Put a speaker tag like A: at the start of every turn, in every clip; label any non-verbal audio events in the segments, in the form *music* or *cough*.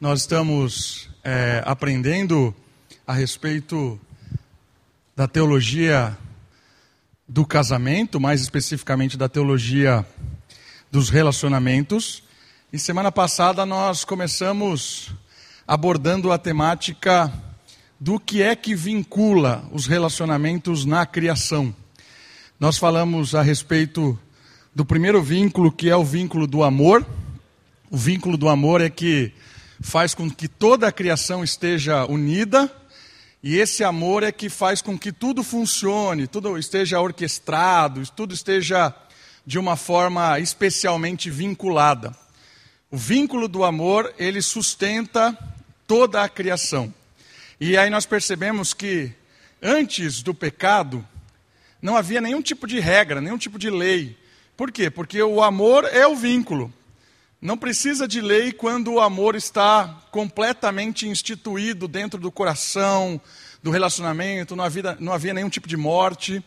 A: Nós estamos é, aprendendo a respeito da teologia do casamento, mais especificamente da teologia dos relacionamentos. E semana passada nós começamos abordando a temática do que é que vincula os relacionamentos na criação. Nós falamos a respeito do primeiro vínculo, que é o vínculo do amor. O vínculo do amor é que faz com que toda a criação esteja unida, e esse amor é que faz com que tudo funcione, tudo esteja orquestrado, tudo esteja de uma forma especialmente vinculada. O vínculo do amor, ele sustenta toda a criação. E aí nós percebemos que antes do pecado não havia nenhum tipo de regra, nenhum tipo de lei. Por quê? Porque o amor é o vínculo. Não precisa de lei quando o amor está completamente instituído dentro do coração, do relacionamento, não havia, não havia nenhum tipo de morte.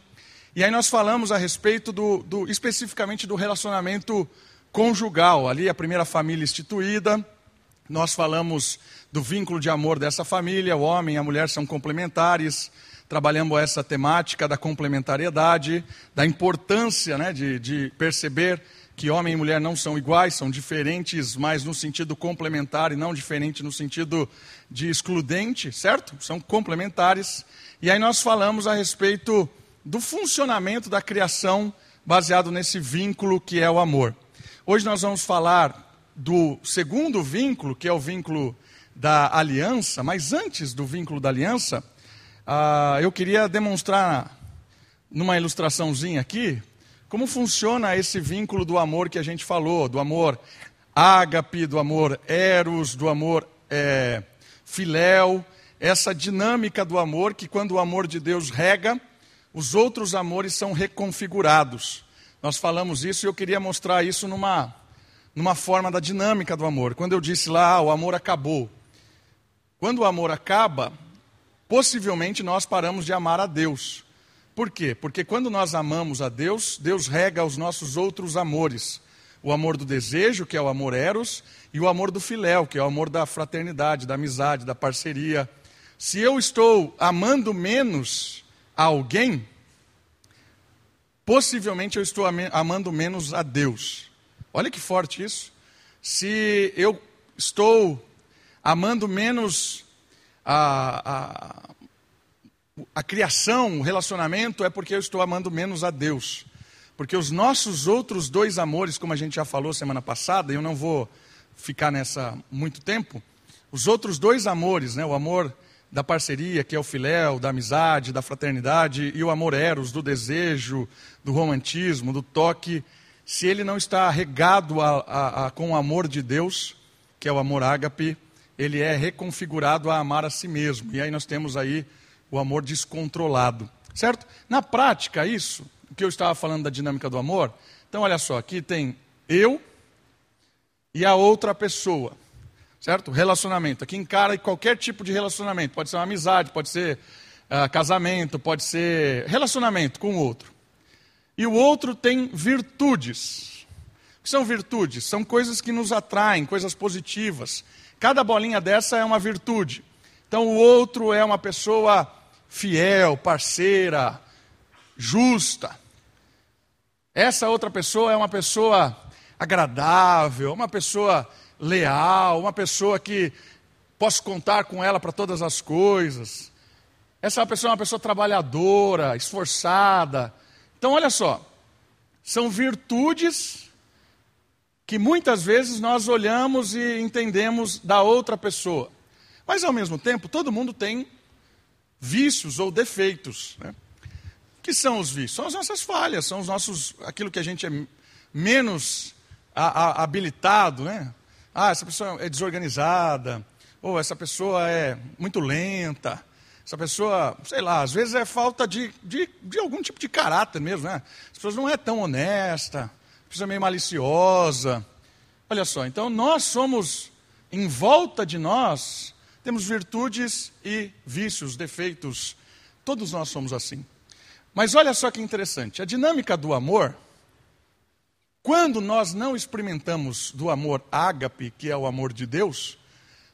A: E aí nós falamos a respeito do, do, especificamente do relacionamento conjugal, ali a primeira família instituída. Nós falamos do vínculo de amor dessa família, o homem e a mulher são complementares. Trabalhamos essa temática da complementariedade, da importância né, de, de perceber que homem e mulher não são iguais, são diferentes, mas no sentido complementar e não diferente no sentido de excludente, certo? São complementares. E aí nós falamos a respeito do funcionamento da criação baseado nesse vínculo que é o amor. Hoje nós vamos falar do segundo vínculo, que é o vínculo da aliança, mas antes do vínculo da aliança, uh, eu queria demonstrar numa ilustraçãozinha aqui, como funciona esse vínculo do amor que a gente falou, do amor ágape, do amor eros, do amor é, filéu, essa dinâmica do amor que quando o amor de Deus rega, os outros amores são reconfigurados. Nós falamos isso e eu queria mostrar isso numa, numa forma da dinâmica do amor. Quando eu disse lá, ah, o amor acabou. Quando o amor acaba, possivelmente nós paramos de amar a Deus. Por quê? Porque quando nós amamos a Deus, Deus rega os nossos outros amores. O amor do desejo, que é o amor eros, e o amor do filéu, que é o amor da fraternidade, da amizade, da parceria. Se eu estou amando menos alguém, possivelmente eu estou amando menos a Deus. Olha que forte isso. Se eu estou amando menos a, a a criação, o relacionamento, é porque eu estou amando menos a Deus. Porque os nossos outros dois amores, como a gente já falou semana passada, e eu não vou ficar nessa muito tempo, os outros dois amores, né, o amor da parceria, que é o filéu, da amizade, da fraternidade, e o amor eros, do desejo, do romantismo, do toque, se ele não está regado a, a, a, com o amor de Deus, que é o amor ágape, ele é reconfigurado a amar a si mesmo. E aí nós temos aí o amor descontrolado. Certo? Na prática, isso, o que eu estava falando da dinâmica do amor, então olha só, aqui tem eu e a outra pessoa. Certo? Relacionamento. Aqui encara qualquer tipo de relacionamento. Pode ser uma amizade, pode ser uh, casamento, pode ser relacionamento com o outro. E o outro tem virtudes. O que são virtudes? São coisas que nos atraem, coisas positivas. Cada bolinha dessa é uma virtude. Então o outro é uma pessoa fiel, parceira, justa. Essa outra pessoa é uma pessoa agradável, uma pessoa leal, uma pessoa que posso contar com ela para todas as coisas. Essa pessoa é uma pessoa trabalhadora, esforçada. Então, olha só, são virtudes que muitas vezes nós olhamos e entendemos da outra pessoa. Mas, ao mesmo tempo, todo mundo tem vícios ou defeitos. Né? Que são os vícios? São as nossas falhas, são os nossos, aquilo que a gente é menos a, a, habilitado, né? Ah, essa pessoa é desorganizada, ou essa pessoa é muito lenta, essa pessoa, sei lá, às vezes é falta de, de, de algum tipo de caráter mesmo, né? As pessoas não é tão honesta, a pessoa é meio maliciosa. Olha só, então nós somos, em volta de nós, temos virtudes e vícios, defeitos. Todos nós somos assim. Mas olha só que interessante: a dinâmica do amor, quando nós não experimentamos do amor ágape, que é o amor de Deus,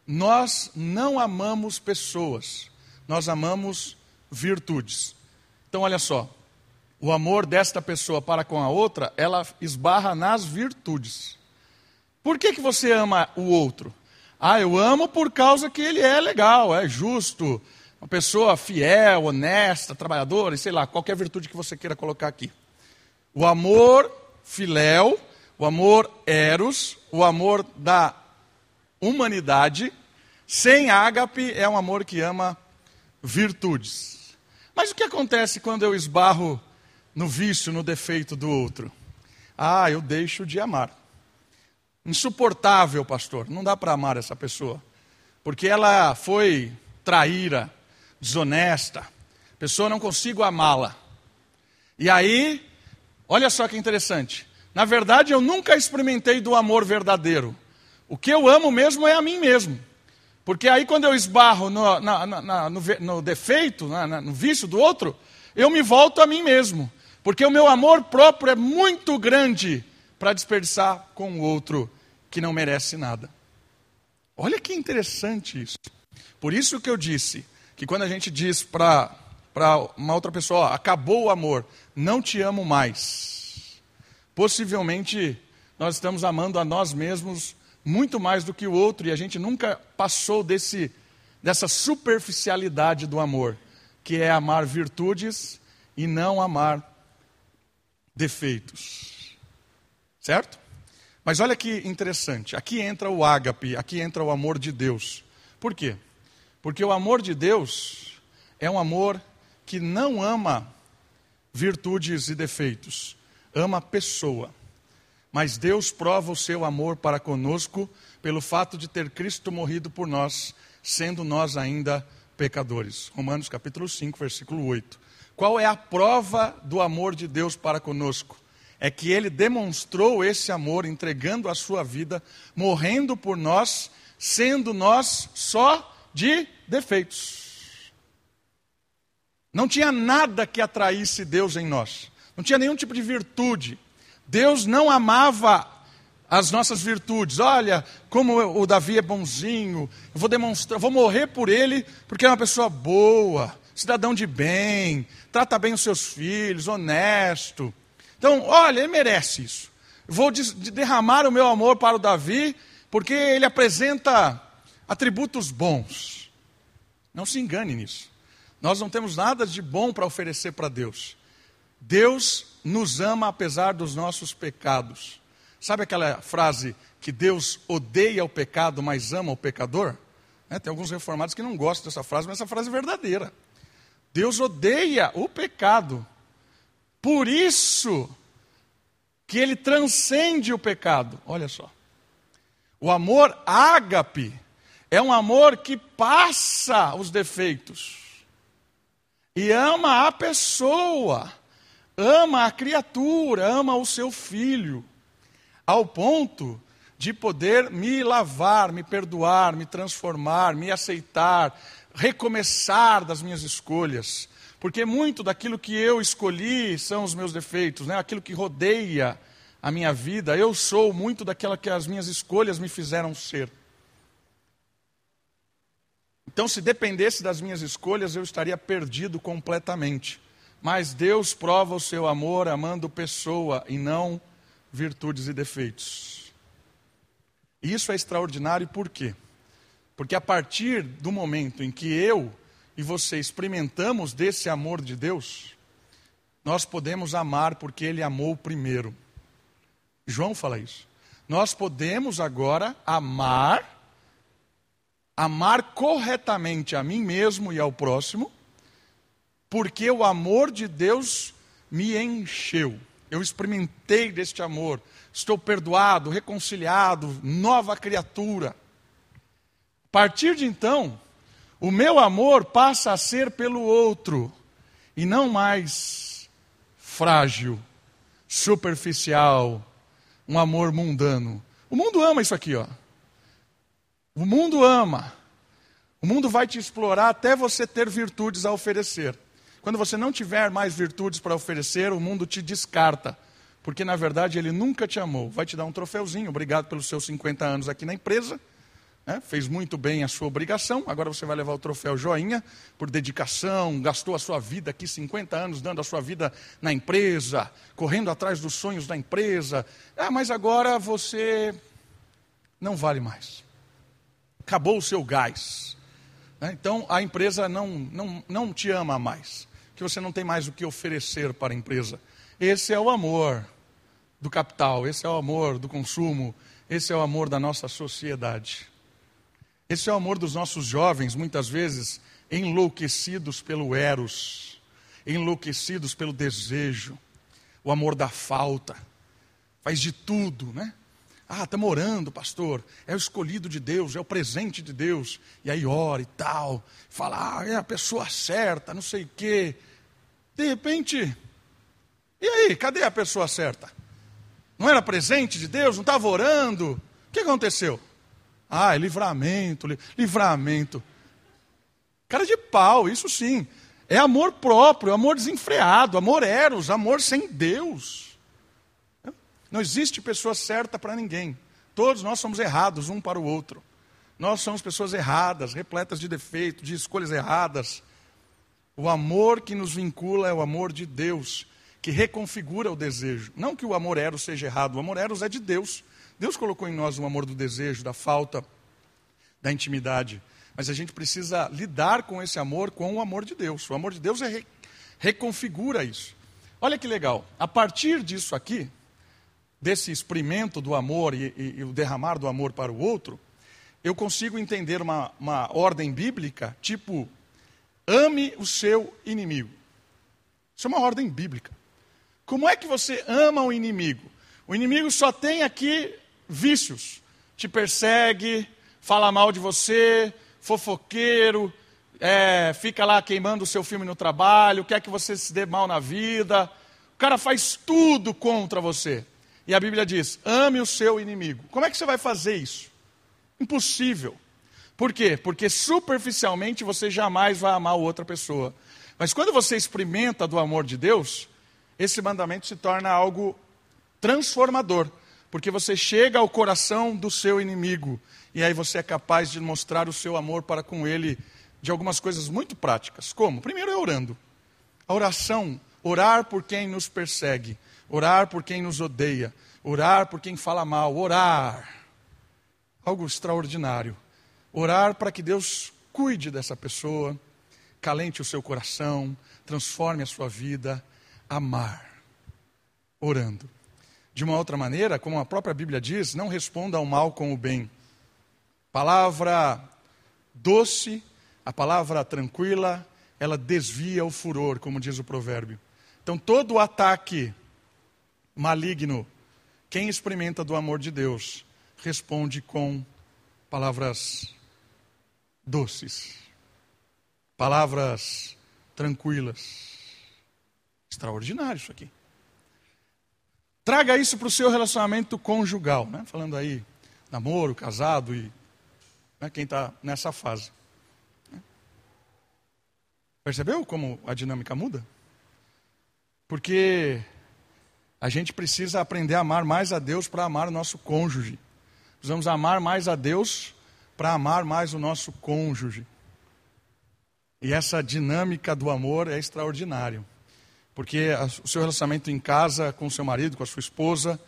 A: nós não amamos pessoas, nós amamos virtudes. Então, olha só, o amor desta pessoa para com a outra, ela esbarra nas virtudes. Por que, que você ama o outro? Ah, eu amo por causa que ele é legal, é justo, uma pessoa fiel, honesta, trabalhadora, e sei lá, qualquer virtude que você queira colocar aqui. O amor filéu, o amor eros, o amor da humanidade, sem ágape, é um amor que ama virtudes. Mas o que acontece quando eu esbarro no vício, no defeito do outro? Ah, eu deixo de amar. Insuportável, pastor. Não dá para amar essa pessoa. Porque ela foi traíra, desonesta. Pessoa, não consigo amá-la. E aí, olha só que interessante. Na verdade, eu nunca experimentei do amor verdadeiro. O que eu amo mesmo é a mim mesmo. Porque aí, quando eu esbarro no, na, na, no, no defeito, no vício do outro, eu me volto a mim mesmo. Porque o meu amor próprio é muito grande para desperdiçar com o outro que não merece nada. Olha que interessante isso. Por isso que eu disse que quando a gente diz para uma outra pessoa, ó, acabou o amor, não te amo mais, possivelmente nós estamos amando a nós mesmos muito mais do que o outro e a gente nunca passou desse, dessa superficialidade do amor, que é amar virtudes e não amar defeitos. Certo? Mas olha que interessante, aqui entra o ágape, aqui entra o amor de Deus. Por quê? Porque o amor de Deus é um amor que não ama virtudes e defeitos, ama pessoa. Mas Deus prova o seu amor para conosco pelo fato de ter Cristo morrido por nós, sendo nós ainda pecadores. Romanos capítulo 5, versículo 8. Qual é a prova do amor de Deus para conosco? É que ele demonstrou esse amor entregando a sua vida, morrendo por nós, sendo nós só de defeitos. Não tinha nada que atraísse Deus em nós, não tinha nenhum tipo de virtude. Deus não amava as nossas virtudes. Olha, como o Davi é bonzinho, eu vou demonstrar, vou morrer por ele, porque é uma pessoa boa, cidadão de bem, trata bem os seus filhos, honesto. Então, olha, ele merece isso. Vou derramar o meu amor para o Davi, porque ele apresenta atributos bons. Não se engane nisso. Nós não temos nada de bom para oferecer para Deus. Deus nos ama apesar dos nossos pecados. Sabe aquela frase que Deus odeia o pecado, mas ama o pecador? É, tem alguns reformados que não gostam dessa frase, mas essa frase é verdadeira. Deus odeia o pecado, por isso que ele transcende o pecado. Olha só. O amor ágape é um amor que passa os defeitos e ama a pessoa, ama a criatura, ama o seu filho, ao ponto de poder me lavar, me perdoar, me transformar, me aceitar, recomeçar das minhas escolhas. Porque muito daquilo que eu escolhi são os meus defeitos, né? aquilo que rodeia a minha vida, eu sou muito daquela que as minhas escolhas me fizeram ser. Então, se dependesse das minhas escolhas, eu estaria perdido completamente. Mas Deus prova o seu amor amando pessoa e não virtudes e defeitos. E isso é extraordinário por quê? Porque a partir do momento em que eu e você experimentamos desse amor de Deus, nós podemos amar porque Ele amou primeiro. João fala isso. Nós podemos agora amar, amar corretamente a mim mesmo e ao próximo, porque o amor de Deus me encheu. Eu experimentei deste amor, estou perdoado, reconciliado, nova criatura. A partir de então, o meu amor passa a ser pelo outro e não mais frágil, superficial, um amor mundano. O mundo ama isso aqui, ó. O mundo ama. O mundo vai te explorar até você ter virtudes a oferecer. Quando você não tiver mais virtudes para oferecer, o mundo te descarta. Porque na verdade ele nunca te amou. Vai te dar um troféuzinho, obrigado pelos seus 50 anos aqui na empresa, né? fez muito bem a sua obrigação, agora você vai levar o troféu joinha por dedicação, gastou a sua vida aqui 50 anos dando a sua vida na empresa, correndo atrás dos sonhos da empresa. Ah, mas agora você não vale mais. Acabou o seu gás. Né? Então a empresa não, não, não te ama mais, que você não tem mais o que oferecer para a empresa. Esse é o amor do capital, esse é o amor do consumo, esse é o amor da nossa sociedade. Esse é o amor dos nossos jovens, muitas vezes enlouquecidos pelo eros, enlouquecidos pelo desejo, o amor da falta. Faz de tudo, né? Ah, está morando, pastor. É o escolhido de Deus, é o presente de Deus. E aí ora e tal. Fala, ah, é a pessoa certa, não sei o quê. De repente, e aí, cadê a pessoa certa? Não era presente de Deus? Não estava orando? O que aconteceu? Ah, é livramento, livramento. Cara de pau, isso sim. É amor próprio, amor desenfreado, amor eros, amor sem Deus. Não existe pessoa certa para ninguém. Todos nós somos errados um para o outro. Nós somos pessoas erradas, repletas de defeitos, de escolhas erradas. O amor que nos vincula é o amor de Deus, que reconfigura o desejo. Não que o amor eros seja errado, o amor eros é de Deus. Deus colocou em nós o amor do desejo, da falta, da intimidade. Mas a gente precisa lidar com esse amor com o amor de Deus. O amor de Deus é re, reconfigura isso. Olha que legal. A partir disso aqui, desse experimento do amor e, e, e o derramar do amor para o outro, eu consigo entender uma, uma ordem bíblica, tipo, ame o seu inimigo. Isso é uma ordem bíblica. Como é que você ama o inimigo? O inimigo só tem aqui vícios. Te persegue, fala mal de você, fofoqueiro, é, fica lá queimando o seu filme no trabalho, quer que você se dê mal na vida. O cara faz tudo contra você. E a Bíblia diz: ame o seu inimigo. Como é que você vai fazer isso? Impossível. Por quê? Porque superficialmente você jamais vai amar outra pessoa. Mas quando você experimenta do amor de Deus, esse mandamento se torna algo transformador porque você chega ao coração do seu inimigo e aí você é capaz de mostrar o seu amor para com ele de algumas coisas muito práticas. Como? Primeiro é orando. A oração, orar por quem nos persegue, orar por quem nos odeia, orar por quem fala mal, orar. Algo extraordinário. Orar para que Deus cuide dessa pessoa, calente o seu coração, transforme a sua vida, amar. Orando. De uma outra maneira, como a própria Bíblia diz, não responda ao mal com o bem. Palavra doce, a palavra tranquila, ela desvia o furor, como diz o provérbio. Então, todo ataque maligno, quem experimenta do amor de Deus, responde com palavras doces, palavras tranquilas. Extraordinário isso aqui. Traga isso para o seu relacionamento conjugal, né? falando aí namoro, casado e né, quem está nessa fase. Percebeu como a dinâmica muda? Porque a gente precisa aprender a amar mais a Deus para amar o nosso cônjuge. Precisamos amar mais a Deus para amar mais o nosso cônjuge. E essa dinâmica do amor é extraordinária porque o seu relacionamento em casa com o seu marido, com a sua esposa,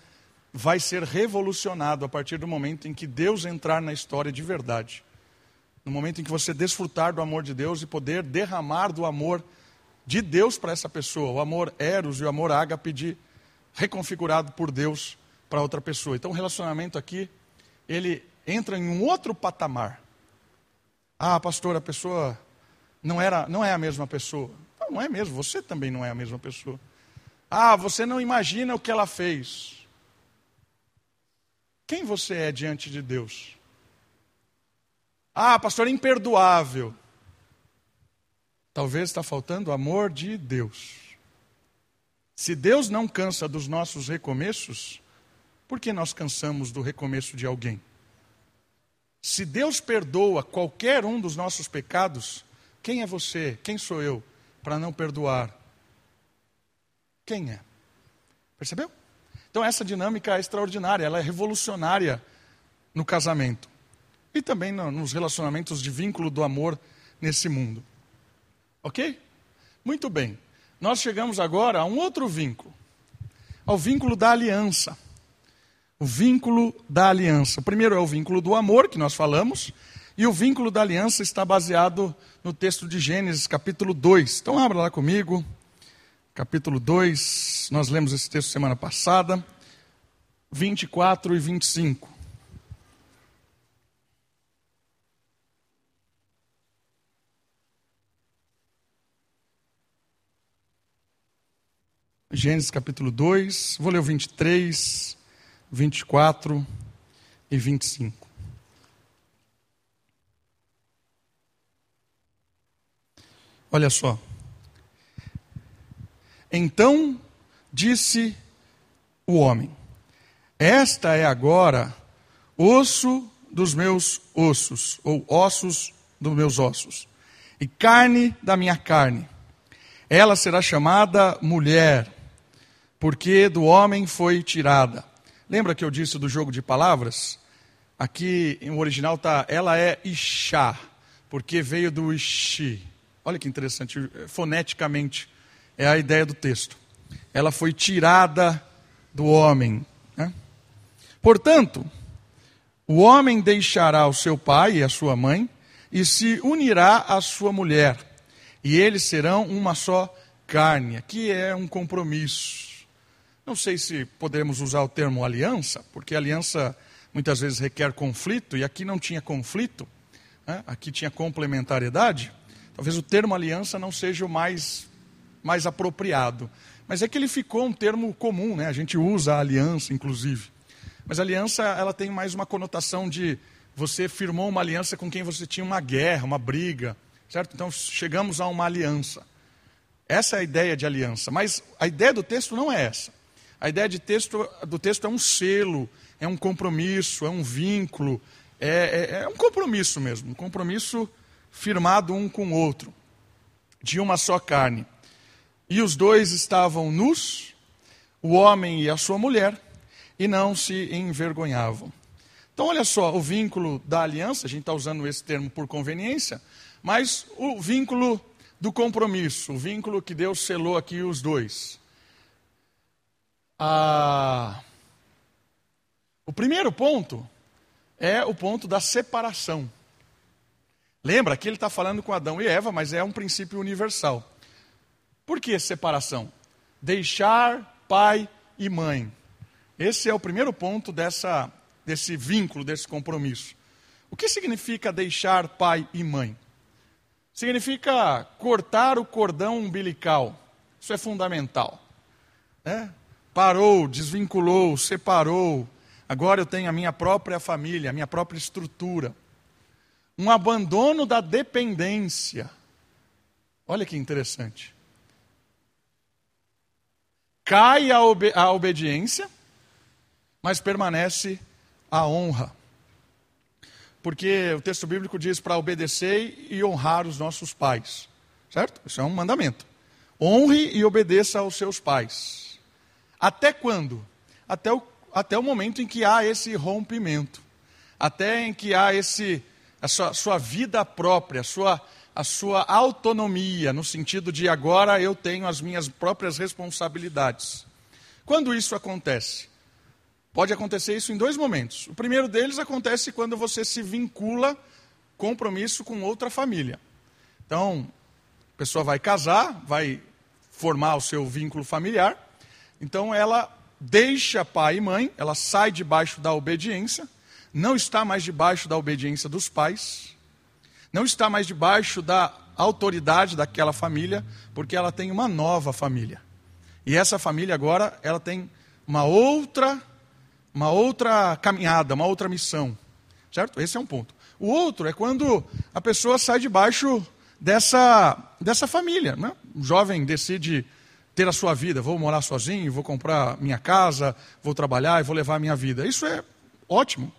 A: vai ser revolucionado a partir do momento em que Deus entrar na história de verdade. No momento em que você desfrutar do amor de Deus e poder derramar do amor de Deus para essa pessoa, o amor eros e o amor ágape de reconfigurado por Deus para outra pessoa. Então o relacionamento aqui, ele entra em um outro patamar. Ah, pastor, a pessoa não era, não é a mesma pessoa não é mesmo, você também não é a mesma pessoa. Ah, você não imagina o que ela fez. Quem você é diante de Deus? Ah, pastor, imperdoável. Talvez está faltando o amor de Deus. Se Deus não cansa dos nossos recomeços, por que nós cansamos do recomeço de alguém? Se Deus perdoa qualquer um dos nossos pecados, quem é você? Quem sou eu para não perdoar. Quem é? Percebeu? Então essa dinâmica é extraordinária, ela é revolucionária no casamento. e também nos relacionamentos de vínculo do amor nesse mundo. Ok? Muito bem. Nós chegamos agora a um outro vínculo, ao vínculo da aliança. O vínculo da aliança. O primeiro é o vínculo do amor, que nós falamos, e o vínculo da aliança está baseado no texto de Gênesis, capítulo 2. Então, abra lá comigo, capítulo 2. Nós lemos esse texto semana passada, 24 e 25. Gênesis capítulo 2, vou ler o 23, 24 e 25. Olha só. Então disse o homem: Esta é agora osso dos meus ossos, ou ossos dos meus ossos, e carne da minha carne. Ela será chamada mulher porque do homem foi tirada. Lembra que eu disse do jogo de palavras? Aqui em original está, ela é Ixá, porque veio do Ixi. Olha que interessante, foneticamente é a ideia do texto. Ela foi tirada do homem. Né? Portanto, o homem deixará o seu pai e a sua mãe e se unirá à sua mulher, e eles serão uma só carne. Aqui é um compromisso. Não sei se podemos usar o termo aliança, porque aliança muitas vezes requer conflito, e aqui não tinha conflito, né? aqui tinha complementariedade. Talvez o termo aliança não seja o mais, mais apropriado. Mas é que ele ficou um termo comum, né? a gente usa a aliança, inclusive. Mas aliança ela tem mais uma conotação de você firmou uma aliança com quem você tinha uma guerra, uma briga, certo? Então chegamos a uma aliança. Essa é a ideia de aliança. Mas a ideia do texto não é essa. A ideia de texto, do texto é um selo, é um compromisso, é um vínculo, é, é, é um compromisso mesmo, um compromisso firmado um com o outro, de uma só carne. E os dois estavam nus, o homem e a sua mulher, e não se envergonhavam. Então, olha só, o vínculo da aliança, a gente está usando esse termo por conveniência, mas o vínculo do compromisso, o vínculo que Deus selou aqui os dois. Ah, o primeiro ponto é o ponto da separação. Lembra que ele está falando com Adão e Eva, mas é um princípio universal. Por que separação? Deixar pai e mãe. Esse é o primeiro ponto dessa, desse vínculo, desse compromisso. O que significa deixar pai e mãe? Significa cortar o cordão umbilical. Isso é fundamental. Né? parou, desvinculou, separou. Agora eu tenho a minha própria família, a minha própria estrutura. Um abandono da dependência. Olha que interessante. Cai a, ob a obediência, mas permanece a honra. Porque o texto bíblico diz para obedecer e honrar os nossos pais. Certo? Isso é um mandamento. Honre e obedeça aos seus pais. Até quando? Até o, até o momento em que há esse rompimento. Até em que há esse, a sua, sua vida própria, a sua, a sua autonomia, no sentido de agora eu tenho as minhas próprias responsabilidades. Quando isso acontece? Pode acontecer isso em dois momentos. O primeiro deles acontece quando você se vincula compromisso com outra família. Então, a pessoa vai casar, vai formar o seu vínculo familiar, então ela deixa pai e mãe, ela sai debaixo da obediência, não está mais debaixo da obediência dos pais, não está mais debaixo da autoridade daquela família, porque ela tem uma nova família. E essa família agora, ela tem uma outra uma outra caminhada, uma outra missão. Certo? Esse é um ponto. O outro é quando a pessoa sai debaixo dessa, dessa família. Né? O jovem decide ter a sua vida. Vou morar sozinho, vou comprar minha casa, vou trabalhar e vou levar a minha vida. Isso é ótimo.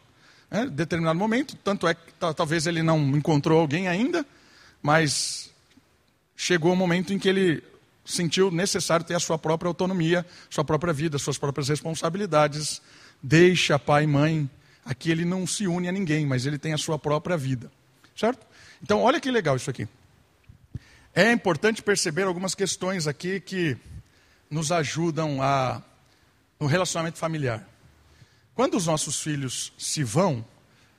A: Né? Determinado momento, tanto é que talvez ele não encontrou alguém ainda, mas chegou o momento em que ele sentiu necessário ter a sua própria autonomia, sua própria vida, suas próprias responsabilidades. Deixa pai e mãe, Aqui ele não se une a ninguém, mas ele tem a sua própria vida. Certo? Então, olha que legal isso aqui. É importante perceber algumas questões aqui que nos ajudam a, no relacionamento familiar. Quando os nossos filhos se vão,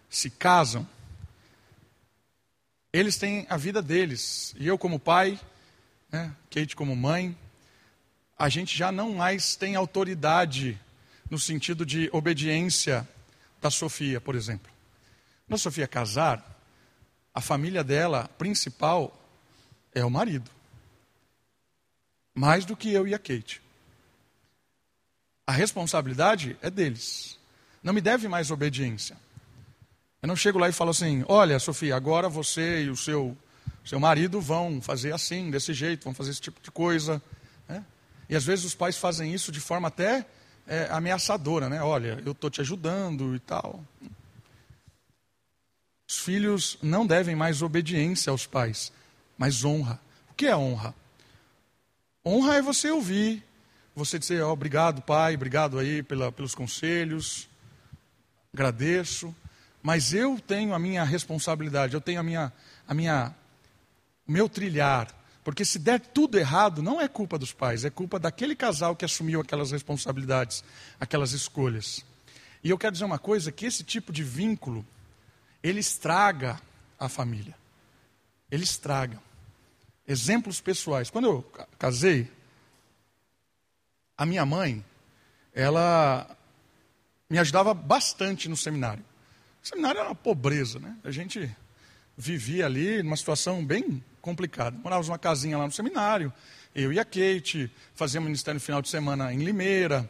A: se casam, eles têm a vida deles. E eu, como pai, né, Kate, como mãe, a gente já não mais tem autoridade no sentido de obediência da Sofia, por exemplo. Quando a Sofia casar, a família dela principal é o marido. Mais do que eu e a Kate. A responsabilidade é deles. Não me deve mais obediência. Eu não chego lá e falo assim: olha, Sofia, agora você e o seu, seu marido vão fazer assim, desse jeito, vão fazer esse tipo de coisa. Né? E às vezes os pais fazem isso de forma até é, ameaçadora, né? Olha, eu estou te ajudando e tal. Os filhos não devem mais obediência aos pais, mas honra. O que é honra? Honra é você ouvir, você dizer, oh, obrigado, pai, obrigado aí pela, pelos conselhos, agradeço, mas eu tenho a minha responsabilidade, eu tenho a minha, a minha, o meu trilhar, porque se der tudo errado, não é culpa dos pais, é culpa daquele casal que assumiu aquelas responsabilidades, aquelas escolhas. E eu quero dizer uma coisa, que esse tipo de vínculo, ele estraga a família. Ele estraga. Exemplos pessoais. Quando eu casei, a minha mãe, ela me ajudava bastante no seminário. O seminário era uma pobreza, né? A gente vivia ali numa situação bem complicada. Morávamos numa casinha lá no seminário, eu e a Kate, fazíamos ministério no final de semana em Limeira,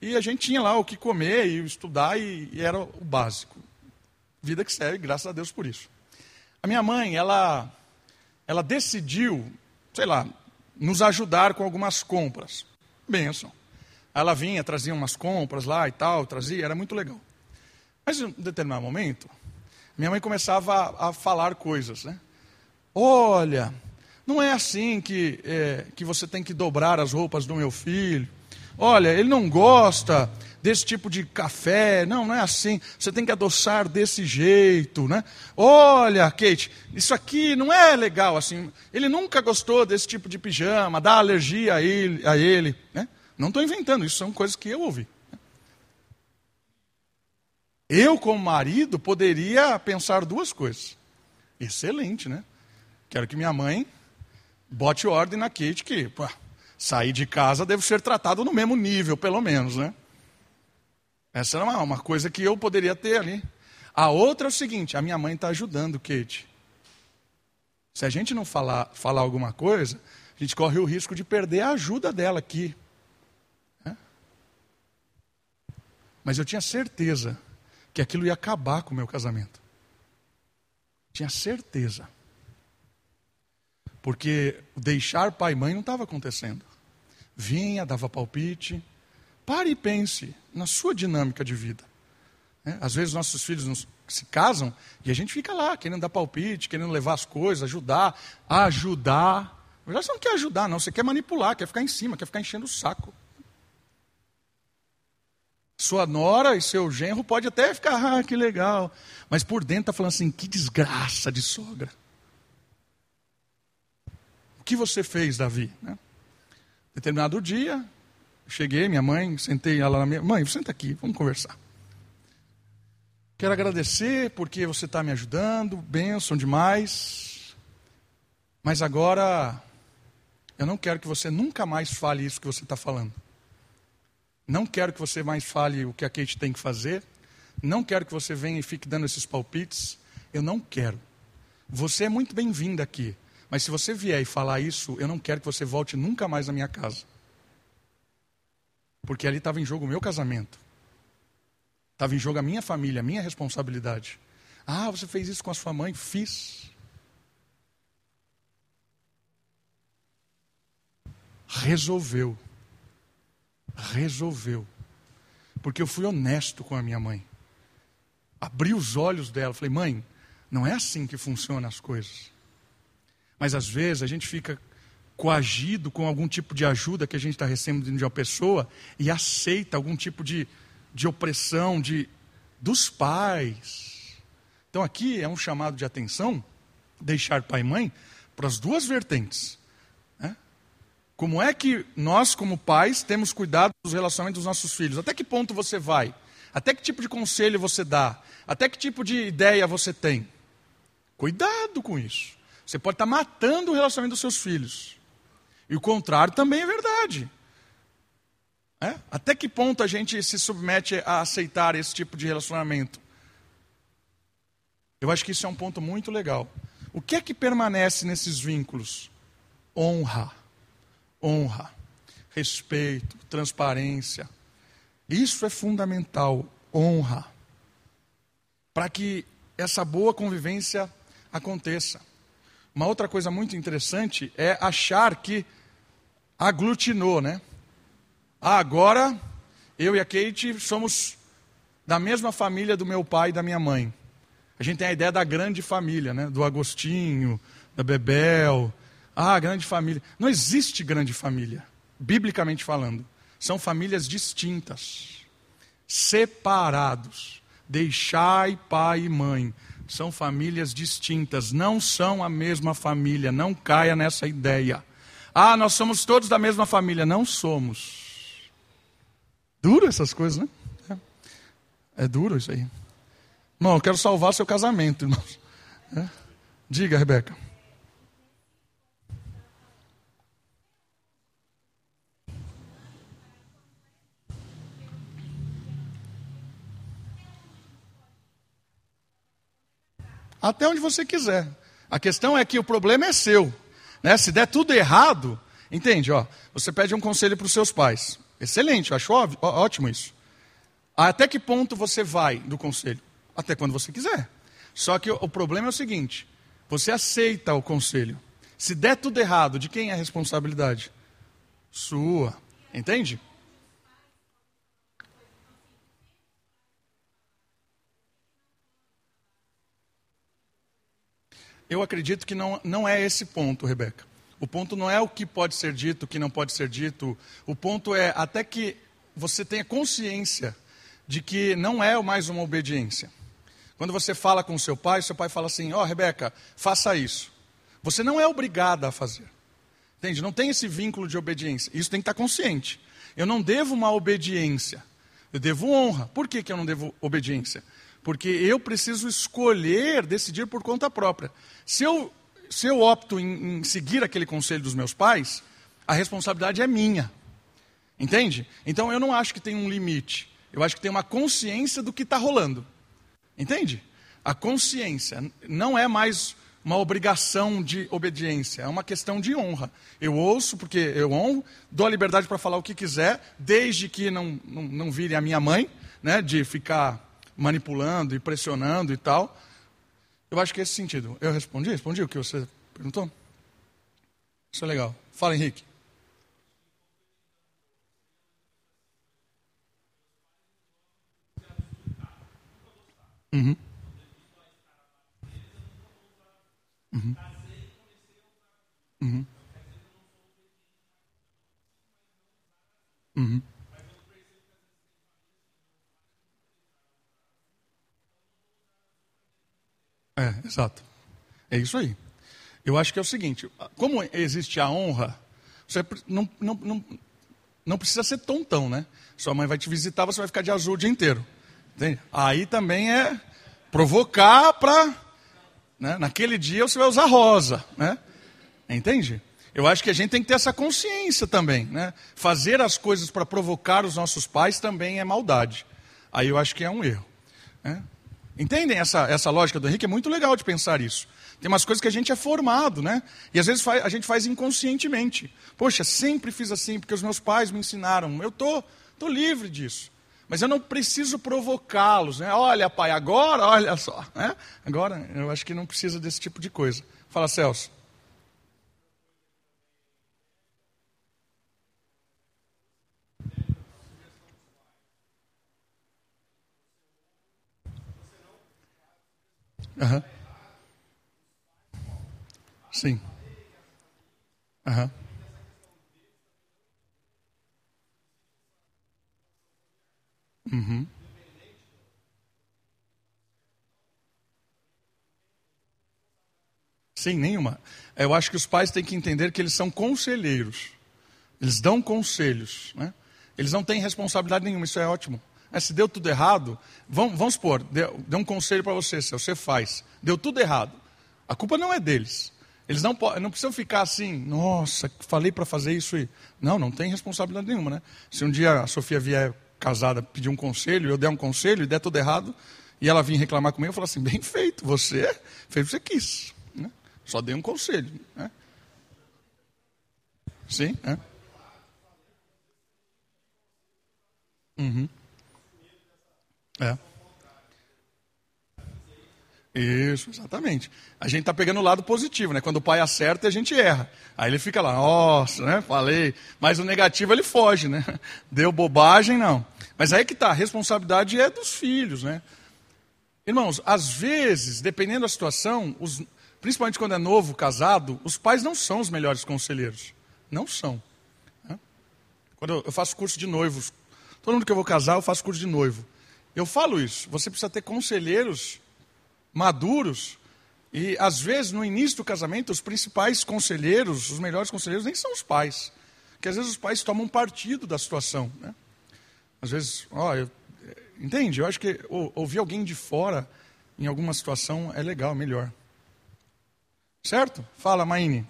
A: e a gente tinha lá o que comer e estudar, e, e era o básico. Vida que serve, graças a Deus por isso. A minha mãe, ela, ela decidiu, sei lá, nos ajudar com algumas compras. Benção. Ela vinha, trazia umas compras lá e tal, trazia, era muito legal. Mas em um determinado momento, minha mãe começava a, a falar coisas, né? Olha, não é assim que, é, que você tem que dobrar as roupas do meu filho. Olha, ele não gosta desse tipo de café. Não, não é assim. Você tem que adoçar desse jeito, né? Olha, Kate, isso aqui não é legal assim. Ele nunca gostou desse tipo de pijama, dá alergia a ele. A ele né? Não estou inventando, isso são coisas que eu ouvi. Eu, como marido, poderia pensar duas coisas. Excelente, né? Quero que minha mãe bote ordem na Kate que pô, sair de casa deve ser tratado no mesmo nível, pelo menos, né? Essa era uma, uma coisa que eu poderia ter ali. A outra é o seguinte: a minha mãe está ajudando Kate. Se a gente não falar, falar alguma coisa, a gente corre o risco de perder a ajuda dela aqui. Né? Mas eu tinha certeza que aquilo ia acabar com o meu casamento. Tinha certeza. Porque deixar pai e mãe não estava acontecendo. Vinha, dava palpite. Pare e pense na sua dinâmica de vida. É, às vezes nossos filhos nos, se casam e a gente fica lá, querendo dar palpite, querendo levar as coisas, ajudar, ajudar. Na verdade, você não quer ajudar, não, você quer manipular, quer ficar em cima, quer ficar enchendo o saco. Sua nora e seu genro pode até ficar, ah, que legal. Mas por dentro está falando assim, que desgraça de sogra. O que você fez, Davi? Né? Determinado dia, cheguei, minha mãe, sentei ela na minha. Mãe, senta aqui, vamos conversar. Quero agradecer porque você está me ajudando, bênção demais. Mas agora, eu não quero que você nunca mais fale isso que você está falando. Não quero que você mais fale o que a Kate tem que fazer. Não quero que você venha e fique dando esses palpites. Eu não quero. Você é muito bem-vinda aqui. Mas se você vier e falar isso, eu não quero que você volte nunca mais na minha casa. Porque ali estava em jogo o meu casamento. Estava em jogo a minha família, a minha responsabilidade. Ah, você fez isso com a sua mãe? Fiz. Resolveu resolveu. Porque eu fui honesto com a minha mãe. Abri os olhos dela, falei: "Mãe, não é assim que funcionam as coisas". Mas às vezes a gente fica coagido com algum tipo de ajuda que a gente está recebendo de uma pessoa e aceita algum tipo de, de opressão, de dos pais. Então aqui é um chamado de atenção, deixar pai e mãe, para as duas vertentes. Como é que nós, como pais, temos cuidado dos relacionamentos dos nossos filhos? Até que ponto você vai? Até que tipo de conselho você dá? Até que tipo de ideia você tem? Cuidado com isso. Você pode estar matando o relacionamento dos seus filhos. E o contrário também é verdade. É? Até que ponto a gente se submete a aceitar esse tipo de relacionamento? Eu acho que isso é um ponto muito legal. O que é que permanece nesses vínculos? Honra, honra, respeito, transparência. Isso é fundamental, honra. Para que essa boa convivência aconteça. Uma outra coisa muito interessante é achar que aglutinou, né? Ah, agora eu e a Kate somos da mesma família do meu pai e da minha mãe. A gente tem a ideia da grande família, né? Do Agostinho, da Bebel. Ah, grande família. Não existe grande família, biblicamente falando. São famílias distintas, separados. Deixai pai e mãe. São famílias distintas, não são a mesma família. Não caia nessa ideia. Ah, nós somos todos da mesma família. Não somos. Duro essas coisas, né? É, é duro isso aí. Irmão, eu quero salvar seu casamento, irmãos. É? Diga, Rebeca. Até onde você quiser. A questão é que o problema é seu. Né? Se der tudo errado, entende? Ó, você pede um conselho para os seus pais. Excelente, eu acho ótimo isso. Até que ponto você vai do conselho? Até quando você quiser. Só que o problema é o seguinte: você aceita o conselho. Se der tudo errado, de quem é a responsabilidade? Sua. Entende? Eu acredito que não, não é esse ponto, Rebeca. O ponto não é o que pode ser dito, o que não pode ser dito. O ponto é até que você tenha consciência de que não é mais uma obediência. Quando você fala com seu pai, seu pai fala assim: Ó, oh, Rebeca, faça isso. Você não é obrigada a fazer. Entende? Não tem esse vínculo de obediência. Isso tem que estar consciente. Eu não devo uma obediência. Eu devo honra. Por que, que eu não devo obediência? Porque eu preciso escolher, decidir por conta própria. Se eu, se eu opto em, em seguir aquele conselho dos meus pais, a responsabilidade é minha. Entende? Então eu não acho que tem um limite. Eu acho que tem uma consciência do que está rolando. Entende? A consciência não é mais uma obrigação de obediência, é uma questão de honra. Eu ouço porque eu honro, dou a liberdade para falar o que quiser, desde que não, não, não vire a minha mãe, né, de ficar manipulando e pressionando e tal. Eu acho que é esse sentido. Eu respondi? Respondi o que você perguntou? Isso é legal. Fala, Henrique. Uhum. Uhum. É, exato. É isso aí. Eu acho que é o seguinte: como existe a honra, você não, não, não, não precisa ser tontão, né? Sua mãe vai te visitar, você vai ficar de azul o dia inteiro. Entende? Aí também é provocar para. Né? Naquele dia você vai usar rosa. Né? Entende? Eu acho que a gente tem que ter essa consciência também. Né? Fazer as coisas para provocar os nossos pais também é maldade. Aí eu acho que é um erro. Né? Entendem essa, essa lógica do Henrique? É muito legal de pensar isso. Tem umas coisas que a gente é formado, né? E às vezes a gente faz inconscientemente. Poxa, sempre fiz assim porque os meus pais me ensinaram. Eu tô, tô livre disso. Mas eu não preciso provocá-los, né? Olha, pai, agora, olha só. Né? Agora, eu acho que não precisa desse tipo de coisa. Fala, Celso. Aham. Sim. Aham. Uhum. Sim, nenhuma. Eu acho que os pais têm que entender que eles são conselheiros. Eles dão conselhos. Né? Eles não têm responsabilidade nenhuma, isso é ótimo. É, se deu tudo errado, vamos, vamos supor, deu, deu um conselho para você, se você faz, deu tudo errado. A culpa não é deles. Eles não, não precisam ficar assim, nossa, falei para fazer isso e. Não, não tem responsabilidade nenhuma, né? Se um dia a Sofia vier casada pedir um conselho, eu der um conselho e der tudo errado, e ela vir reclamar comigo, eu falo assim, bem feito, você fez o que você quis. Né? Só dei um conselho. Né? Sim, é. Uhum. É. Isso, exatamente. A gente está pegando o lado positivo, né? Quando o pai acerta, a gente erra. Aí ele fica lá, nossa, né? Falei. Mas o negativo ele foge, né? *laughs* Deu bobagem, não. Mas aí que tá, a responsabilidade é dos filhos, né? Irmãos, às vezes, dependendo da situação, os, principalmente quando é novo, casado, os pais não são os melhores conselheiros. Não são. Né? Quando eu faço curso de noivos, todo mundo que eu vou casar, eu faço curso de noivo. Eu falo isso, você precisa ter conselheiros maduros, e às vezes no início do casamento, os principais conselheiros, os melhores conselheiros, nem são os pais. Porque às vezes os pais tomam partido da situação. Né? Às vezes, ó, eu, entende? Eu acho que ouvir alguém de fora em alguma situação é legal, melhor. Certo? Fala, Maine.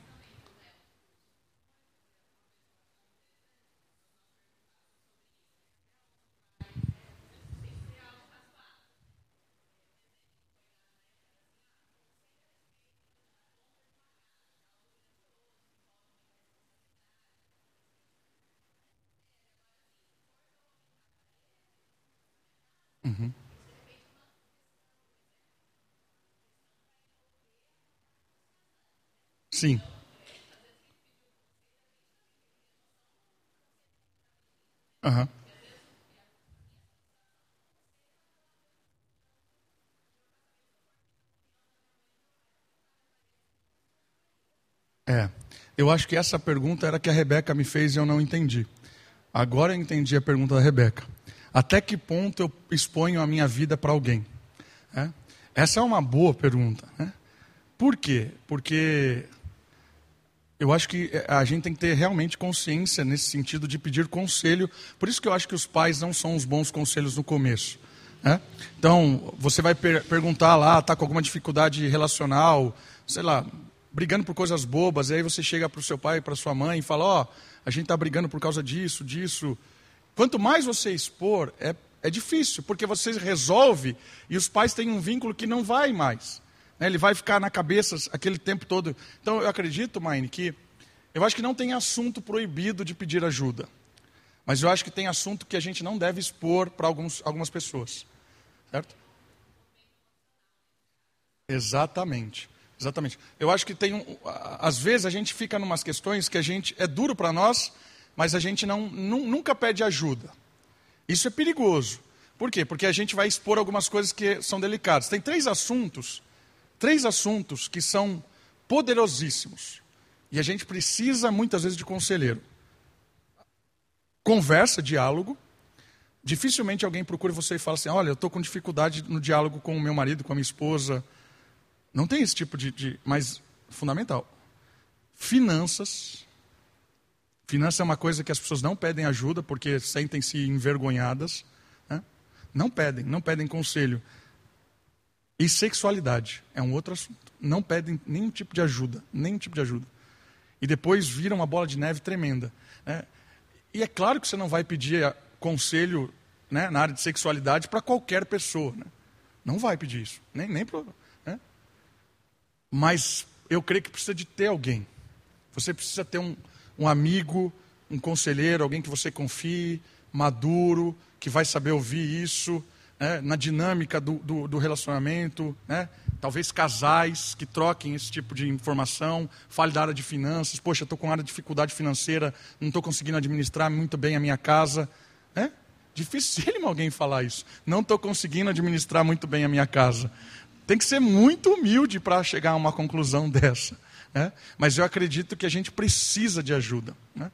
A: Sim. Uhum. É, eu acho que essa pergunta era que a Rebeca me fez e eu não entendi. Agora eu entendi a pergunta da Rebeca. Até que ponto eu exponho a minha vida para alguém? É? Essa é uma boa pergunta. Né? Por quê? Porque eu acho que é, a gente tem que ter realmente consciência nesse sentido de pedir conselho. Por isso que eu acho que os pais não são os bons conselhos no começo. Né? Então, você vai per perguntar lá, está com alguma dificuldade relacional, sei lá, brigando por coisas bobas, e aí você chega para o seu pai, para sua mãe e fala: Ó, oh, a gente está brigando por causa disso, disso. Quanto mais você expor, é, é difícil, porque você resolve e os pais têm um vínculo que não vai mais. Né? Ele vai ficar na cabeça aquele tempo todo. Então, eu acredito, Maine, que eu acho que não tem assunto proibido de pedir ajuda. Mas eu acho que tem assunto que a gente não deve expor para algumas pessoas. Certo? Exatamente. Exatamente. Eu acho que tem um, às vezes a gente fica em umas questões que a gente é duro para nós, mas a gente não, nunca pede ajuda. Isso é perigoso. Por quê? Porque a gente vai expor algumas coisas que são delicadas. Tem três assuntos, três assuntos que são poderosíssimos. E a gente precisa muitas vezes de conselheiro. Conversa, diálogo. Dificilmente alguém procura você e fala assim: olha, eu estou com dificuldade no diálogo com o meu marido, com a minha esposa. Não tem esse tipo de. de mas fundamental. Finanças, Finanças é uma coisa que as pessoas não pedem ajuda porque sentem-se envergonhadas. Né? Não pedem, não pedem conselho. E sexualidade é um outro assunto. Não pedem nenhum tipo de ajuda, nenhum tipo de ajuda. E depois vira uma bola de neve tremenda. Né? E é claro que você não vai pedir conselho né, na área de sexualidade para qualquer pessoa. Né? Não vai pedir isso, nem, nem pro, né? Mas eu creio que precisa de ter alguém. Você precisa ter um, um amigo, um conselheiro, alguém que você confie, maduro, que vai saber ouvir isso, né, na dinâmica do, do, do relacionamento, né, talvez casais que troquem esse tipo de informação, fale da área de finanças, poxa, estou com área de dificuldade financeira, não estou conseguindo administrar muito bem a minha casa. É dificílimo *laughs* alguém falar isso. Não estou conseguindo administrar muito bem a minha casa. Tem que ser muito humilde para chegar a uma conclusão *laughs* dessa. Né? Mas eu acredito que a gente precisa de ajuda. Né?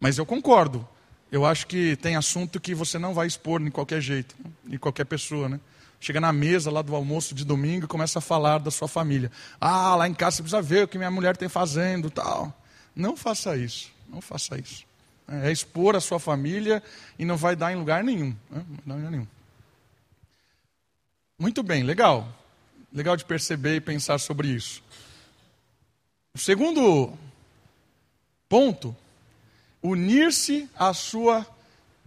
A: Mas eu concordo. Eu acho que tem assunto que você não vai expor de qualquer jeito, de qualquer pessoa. Né? Chega na mesa lá do almoço de domingo e começa a falar da sua família. Ah, lá em casa você precisa ver o que minha mulher tem fazendo tal. Não faça isso. Não faça isso. É expor a sua família e não vai dar em lugar nenhum. Né? Não vai dar em lugar nenhum. Muito bem, legal. Legal de perceber e pensar sobre isso. O segundo ponto, unir-se à sua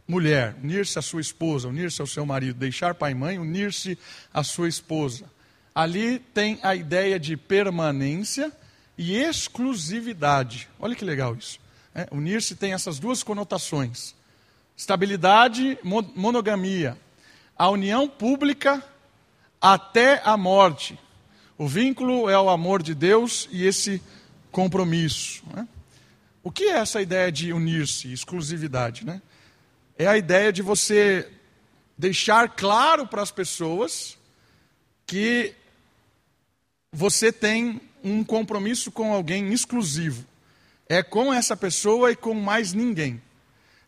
A: mulher, unir-se à sua esposa, unir-se ao seu marido, deixar pai e mãe, unir-se à sua esposa. Ali tem a ideia de permanência e exclusividade. Olha que legal isso. É, unir-se tem essas duas conotações: estabilidade, monogamia, a união pública até a morte. O vínculo é o amor de Deus e esse compromisso. Né? O que é essa ideia de unir-se, exclusividade? Né? é a ideia de você deixar claro para as pessoas que você tem um compromisso com alguém exclusivo. É com essa pessoa e com mais ninguém.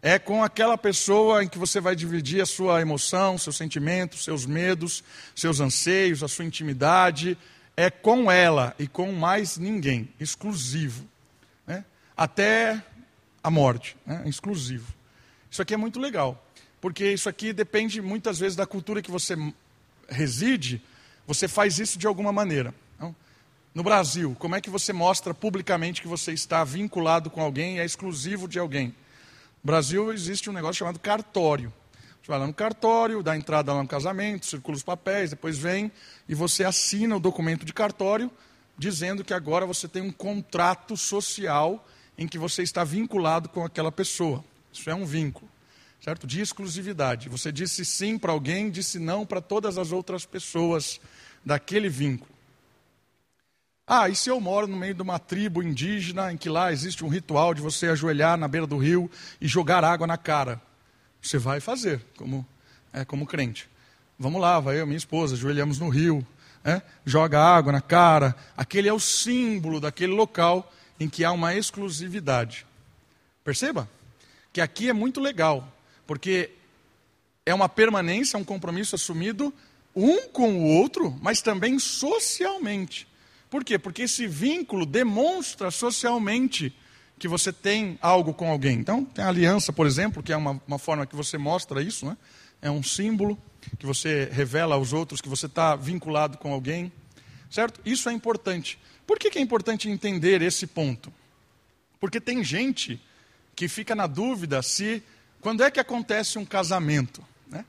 A: É com aquela pessoa em que você vai dividir a sua emoção, seus sentimentos, seus medos, seus anseios, a sua intimidade. É com ela e com mais ninguém, exclusivo. Até a morte, né? exclusivo. Isso aqui é muito legal, porque isso aqui depende muitas vezes da cultura que você reside, você faz isso de alguma maneira. Não? No Brasil, como é que você mostra publicamente que você está vinculado com alguém e é exclusivo de alguém? No Brasil existe um negócio chamado cartório. Você vai lá no cartório, dá entrada lá no casamento, circula os papéis, depois vem e você assina o documento de cartório dizendo que agora você tem um contrato social em que você está vinculado com aquela pessoa. Isso é um vínculo, certo? De exclusividade. Você disse sim para alguém, disse não para todas as outras pessoas daquele vínculo. Ah, e se eu moro no meio de uma tribo indígena em que lá existe um ritual de você ajoelhar na beira do rio e jogar água na cara? Você vai fazer, como, é, como crente. Vamos lá, vai eu minha esposa, ajoelhamos no rio, é, joga água na cara. Aquele é o símbolo daquele local em que há uma exclusividade. Perceba? que aqui é muito legal, porque é uma permanência, um compromisso assumido um com o outro, mas também socialmente. Por quê? Porque esse vínculo demonstra socialmente que você tem algo com alguém. Então, tem a aliança, por exemplo, que é uma, uma forma que você mostra isso, né? é um símbolo que você revela aos outros que você está vinculado com alguém, certo? Isso é importante. Por que, que é importante entender esse ponto? Porque tem gente que fica na dúvida se quando é que acontece um casamento. Né?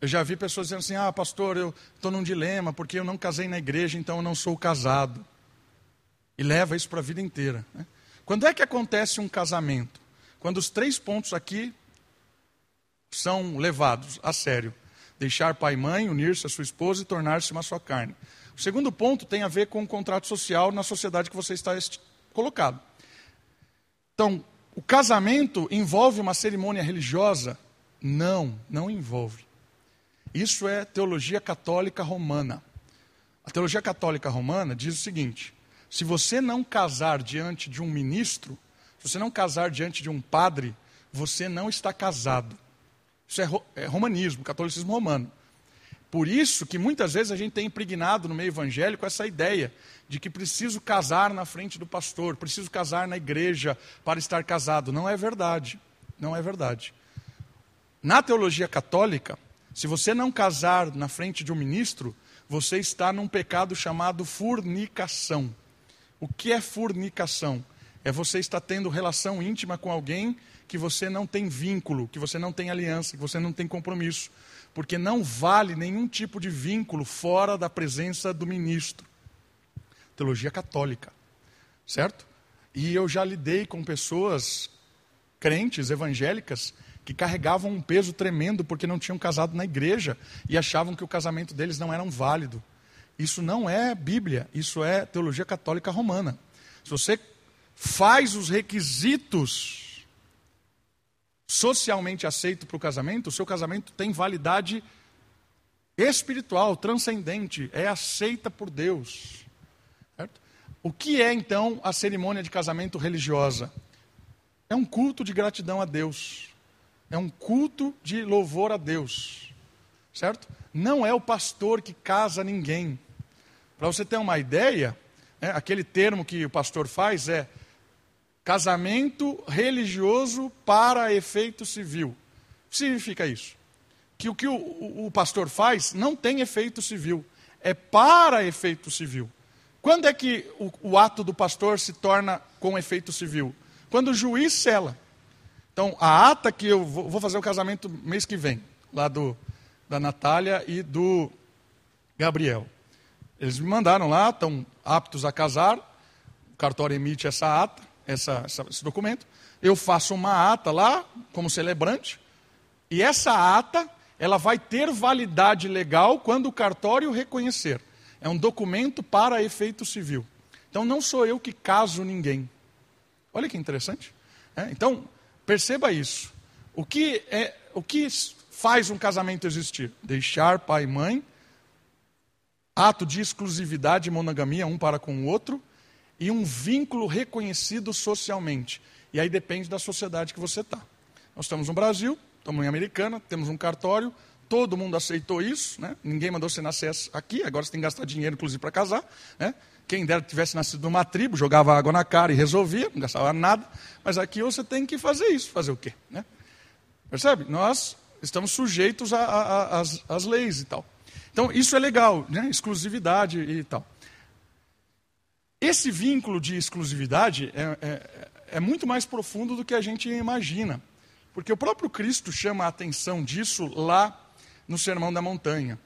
A: Eu já vi pessoas dizendo assim: ah, pastor, eu estou num dilema porque eu não casei na igreja, então eu não sou casado. E leva isso para a vida inteira. Né? Quando é que acontece um casamento? Quando os três pontos aqui são levados a sério: deixar pai e mãe, unir-se a sua esposa e tornar-se uma só carne. O segundo ponto tem a ver com o contrato social na sociedade que você está colocado. Então, o casamento envolve uma cerimônia religiosa? Não, não envolve. Isso é teologia católica romana. A teologia católica romana diz o seguinte: se você não casar diante de um ministro, se você não casar diante de um padre, você não está casado. Isso é, é romanismo, catolicismo romano. Por isso que muitas vezes a gente tem impregnado no meio evangélico essa ideia de que preciso casar na frente do pastor, preciso casar na igreja para estar casado. Não é verdade. Não é verdade. Na teologia católica, se você não casar na frente de um ministro, você está num pecado chamado fornicação. O que é fornicação? É você estar tendo relação íntima com alguém que você não tem vínculo, que você não tem aliança, que você não tem compromisso porque não vale nenhum tipo de vínculo fora da presença do ministro. Teologia católica, certo? E eu já lidei com pessoas crentes, evangélicas, que carregavam um peso tremendo porque não tinham casado na igreja e achavam que o casamento deles não era válido. Isso não é Bíblia, isso é teologia católica romana. Se você faz os requisitos socialmente aceito para o casamento, o seu casamento tem validade espiritual, transcendente, é aceita por Deus. Certo? O que é então a cerimônia de casamento religiosa? É um culto de gratidão a Deus, é um culto de louvor a Deus, certo? Não é o pastor que casa ninguém. Para você ter uma ideia, né, aquele termo que o pastor faz é casamento religioso para efeito civil. O que significa isso? Que o que o, o, o pastor faz não tem efeito civil, é para efeito civil. Quando é que o, o ato do pastor se torna com efeito civil? Quando o juiz cela. Então, a ata que eu vou, vou fazer o casamento mês que vem, lá do, da Natália e do Gabriel. Eles me mandaram lá, estão aptos a casar, o cartório emite essa ata, essa, essa, esse documento. Eu faço uma ata lá, como celebrante, e essa ata, ela vai ter validade legal quando o cartório reconhecer. É um documento para efeito civil. Então não sou eu que caso ninguém. Olha que interessante. É? Então, perceba isso. O que, é, o que faz um casamento existir? Deixar pai e mãe, ato de exclusividade e monogamia um para com o outro, e um vínculo reconhecido socialmente. E aí depende da sociedade que você está. Nós estamos no Brasil, estamos em Americana, temos um cartório, todo mundo aceitou isso, né? ninguém mandou você nascer aqui, agora você tem que gastar dinheiro, inclusive, para casar. Né? Quem dera tivesse nascido numa tribo, jogava água na cara e resolvia, não gastava nada. Mas aqui você tem que fazer isso. Fazer o quê? Né? Percebe? Nós estamos sujeitos às leis e tal. Então, isso é legal, né? exclusividade e tal. Esse vínculo de exclusividade é, é, é muito mais profundo do que a gente imagina. Porque o próprio Cristo chama a atenção disso lá no Sermão da Montanha.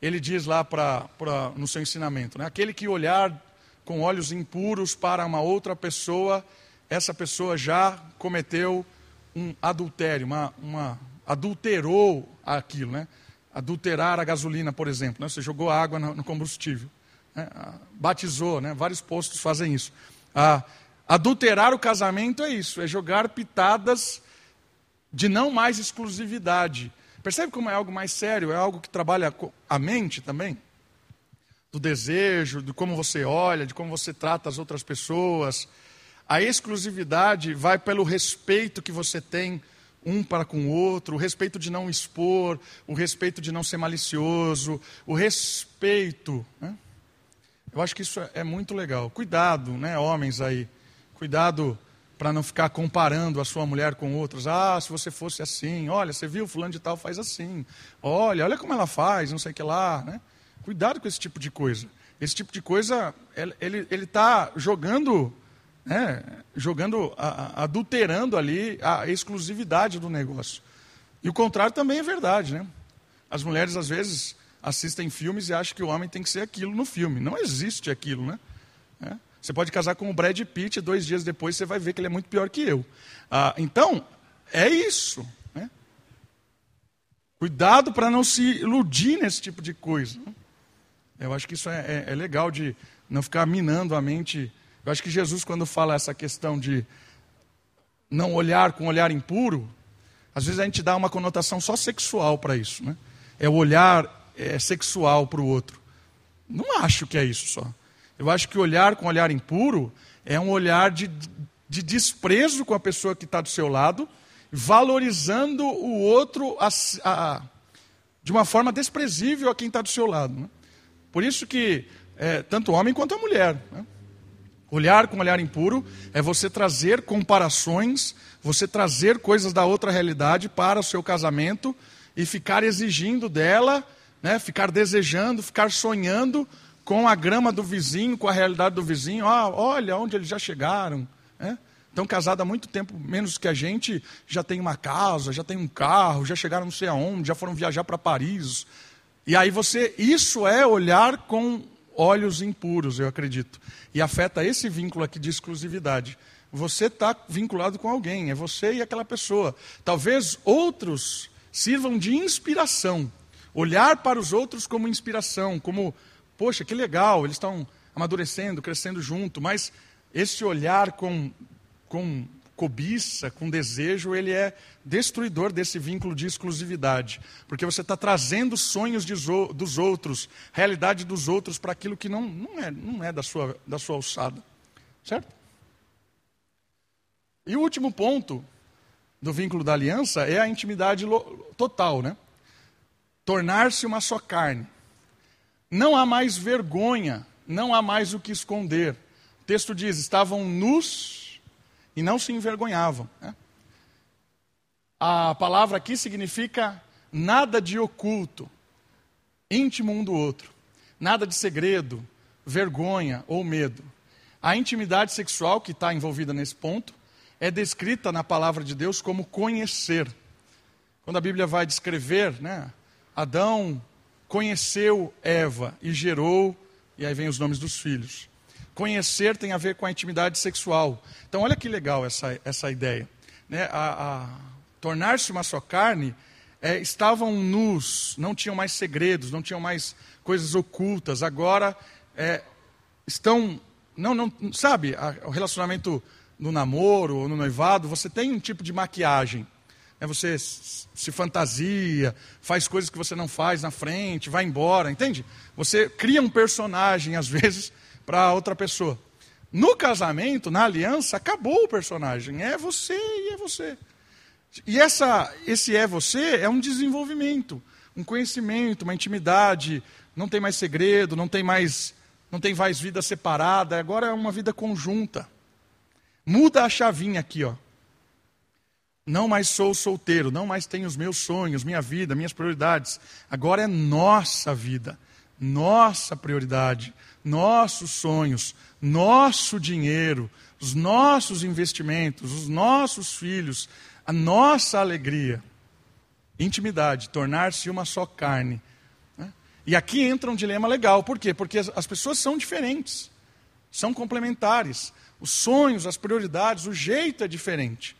A: Ele diz lá pra, pra, no seu ensinamento: né? aquele que olhar com olhos impuros para uma outra pessoa, essa pessoa já cometeu um adultério, uma, uma adulterou aquilo, né? Adulterar a gasolina, por exemplo, né? você jogou água no, no combustível, né? batizou, né? Vários postos fazem isso. Ah, adulterar o casamento é isso, é jogar pitadas de não mais exclusividade, Percebe como é algo mais sério? É algo que trabalha a mente também? Do desejo, de como você olha, de como você trata as outras pessoas. A exclusividade vai pelo respeito que você tem um para com o outro, o respeito de não expor, o respeito de não ser malicioso, o respeito. Né? Eu acho que isso é muito legal. Cuidado, né, homens aí. Cuidado para não ficar comparando a sua mulher com outros. Ah, se você fosse assim, olha, você viu fulano de tal faz assim. Olha, olha como ela faz, não sei o que lá, né? Cuidado com esse tipo de coisa. Esse tipo de coisa, ele está jogando, né, jogando, a, a, adulterando ali a exclusividade do negócio. E o contrário também é verdade, né? As mulheres às vezes assistem filmes e acham que o homem tem que ser aquilo no filme. Não existe aquilo, né? É. Você pode casar com o Brad Pitt, dois dias depois você vai ver que ele é muito pior que eu. Ah, então, é isso. Né? Cuidado para não se iludir nesse tipo de coisa. Eu acho que isso é, é, é legal de não ficar minando a mente. Eu acho que Jesus, quando fala essa questão de não olhar com olhar impuro, às vezes a gente dá uma conotação só sexual para isso. Né? É o olhar é, sexual para o outro. Não acho que é isso só. Eu acho que olhar com olhar impuro é um olhar de, de desprezo com a pessoa que está do seu lado, valorizando o outro a, a, de uma forma desprezível a quem está do seu lado. Né? Por isso que é, tanto o homem quanto a mulher. Né? Olhar com olhar impuro é você trazer comparações, você trazer coisas da outra realidade para o seu casamento e ficar exigindo dela, né? ficar desejando, ficar sonhando com a grama do vizinho, com a realidade do vizinho. Ah, olha onde eles já chegaram. Né? Estão casados há muito tempo, menos que a gente, já tem uma casa, já tem um carro, já chegaram não sei aonde, já foram viajar para Paris. E aí você, isso é olhar com olhos impuros, eu acredito. E afeta esse vínculo aqui de exclusividade. Você está vinculado com alguém, é você e aquela pessoa. Talvez outros sirvam de inspiração. Olhar para os outros como inspiração, como poxa, que legal, eles estão amadurecendo, crescendo junto, mas esse olhar com, com cobiça, com desejo, ele é destruidor desse vínculo de exclusividade, porque você está trazendo sonhos de, dos outros, realidade dos outros para aquilo que não, não é, não é da, sua, da sua alçada, certo? E o último ponto do vínculo da aliança é a intimidade total, né? Tornar-se uma só carne. Não há mais vergonha, não há mais o que esconder. O texto diz: estavam nus e não se envergonhavam. Né? A palavra aqui significa nada de oculto, íntimo um do outro, nada de segredo, vergonha ou medo. A intimidade sexual que está envolvida nesse ponto é descrita na palavra de Deus como conhecer. Quando a Bíblia vai descrever, né, Adão conheceu Eva e gerou, e aí vem os nomes dos filhos. Conhecer tem a ver com a intimidade sexual. Então, olha que legal essa, essa ideia. Né? A, a Tornar-se uma só carne, é, estavam nus, não tinham mais segredos, não tinham mais coisas ocultas. Agora é, estão, não, não, sabe, a, o relacionamento no namoro ou no noivado, você tem um tipo de maquiagem. É, você se fantasia, faz coisas que você não faz na frente, vai embora, entende? Você cria um personagem, às *laughs* vezes, para outra pessoa. No casamento, na aliança, acabou o personagem. É você e é você. E essa, esse é você é um desenvolvimento, um conhecimento, uma intimidade. Não tem mais segredo, não tem mais, não tem mais vida separada. Agora é uma vida conjunta. Muda a chavinha aqui, ó. Não mais sou solteiro, não mais tenho os meus sonhos, minha vida, minhas prioridades. Agora é nossa vida, nossa prioridade, nossos sonhos, nosso dinheiro, os nossos investimentos, os nossos filhos, a nossa alegria. Intimidade, tornar-se uma só carne. Né? E aqui entra um dilema legal, por quê? Porque as pessoas são diferentes, são complementares. Os sonhos, as prioridades, o jeito é diferente.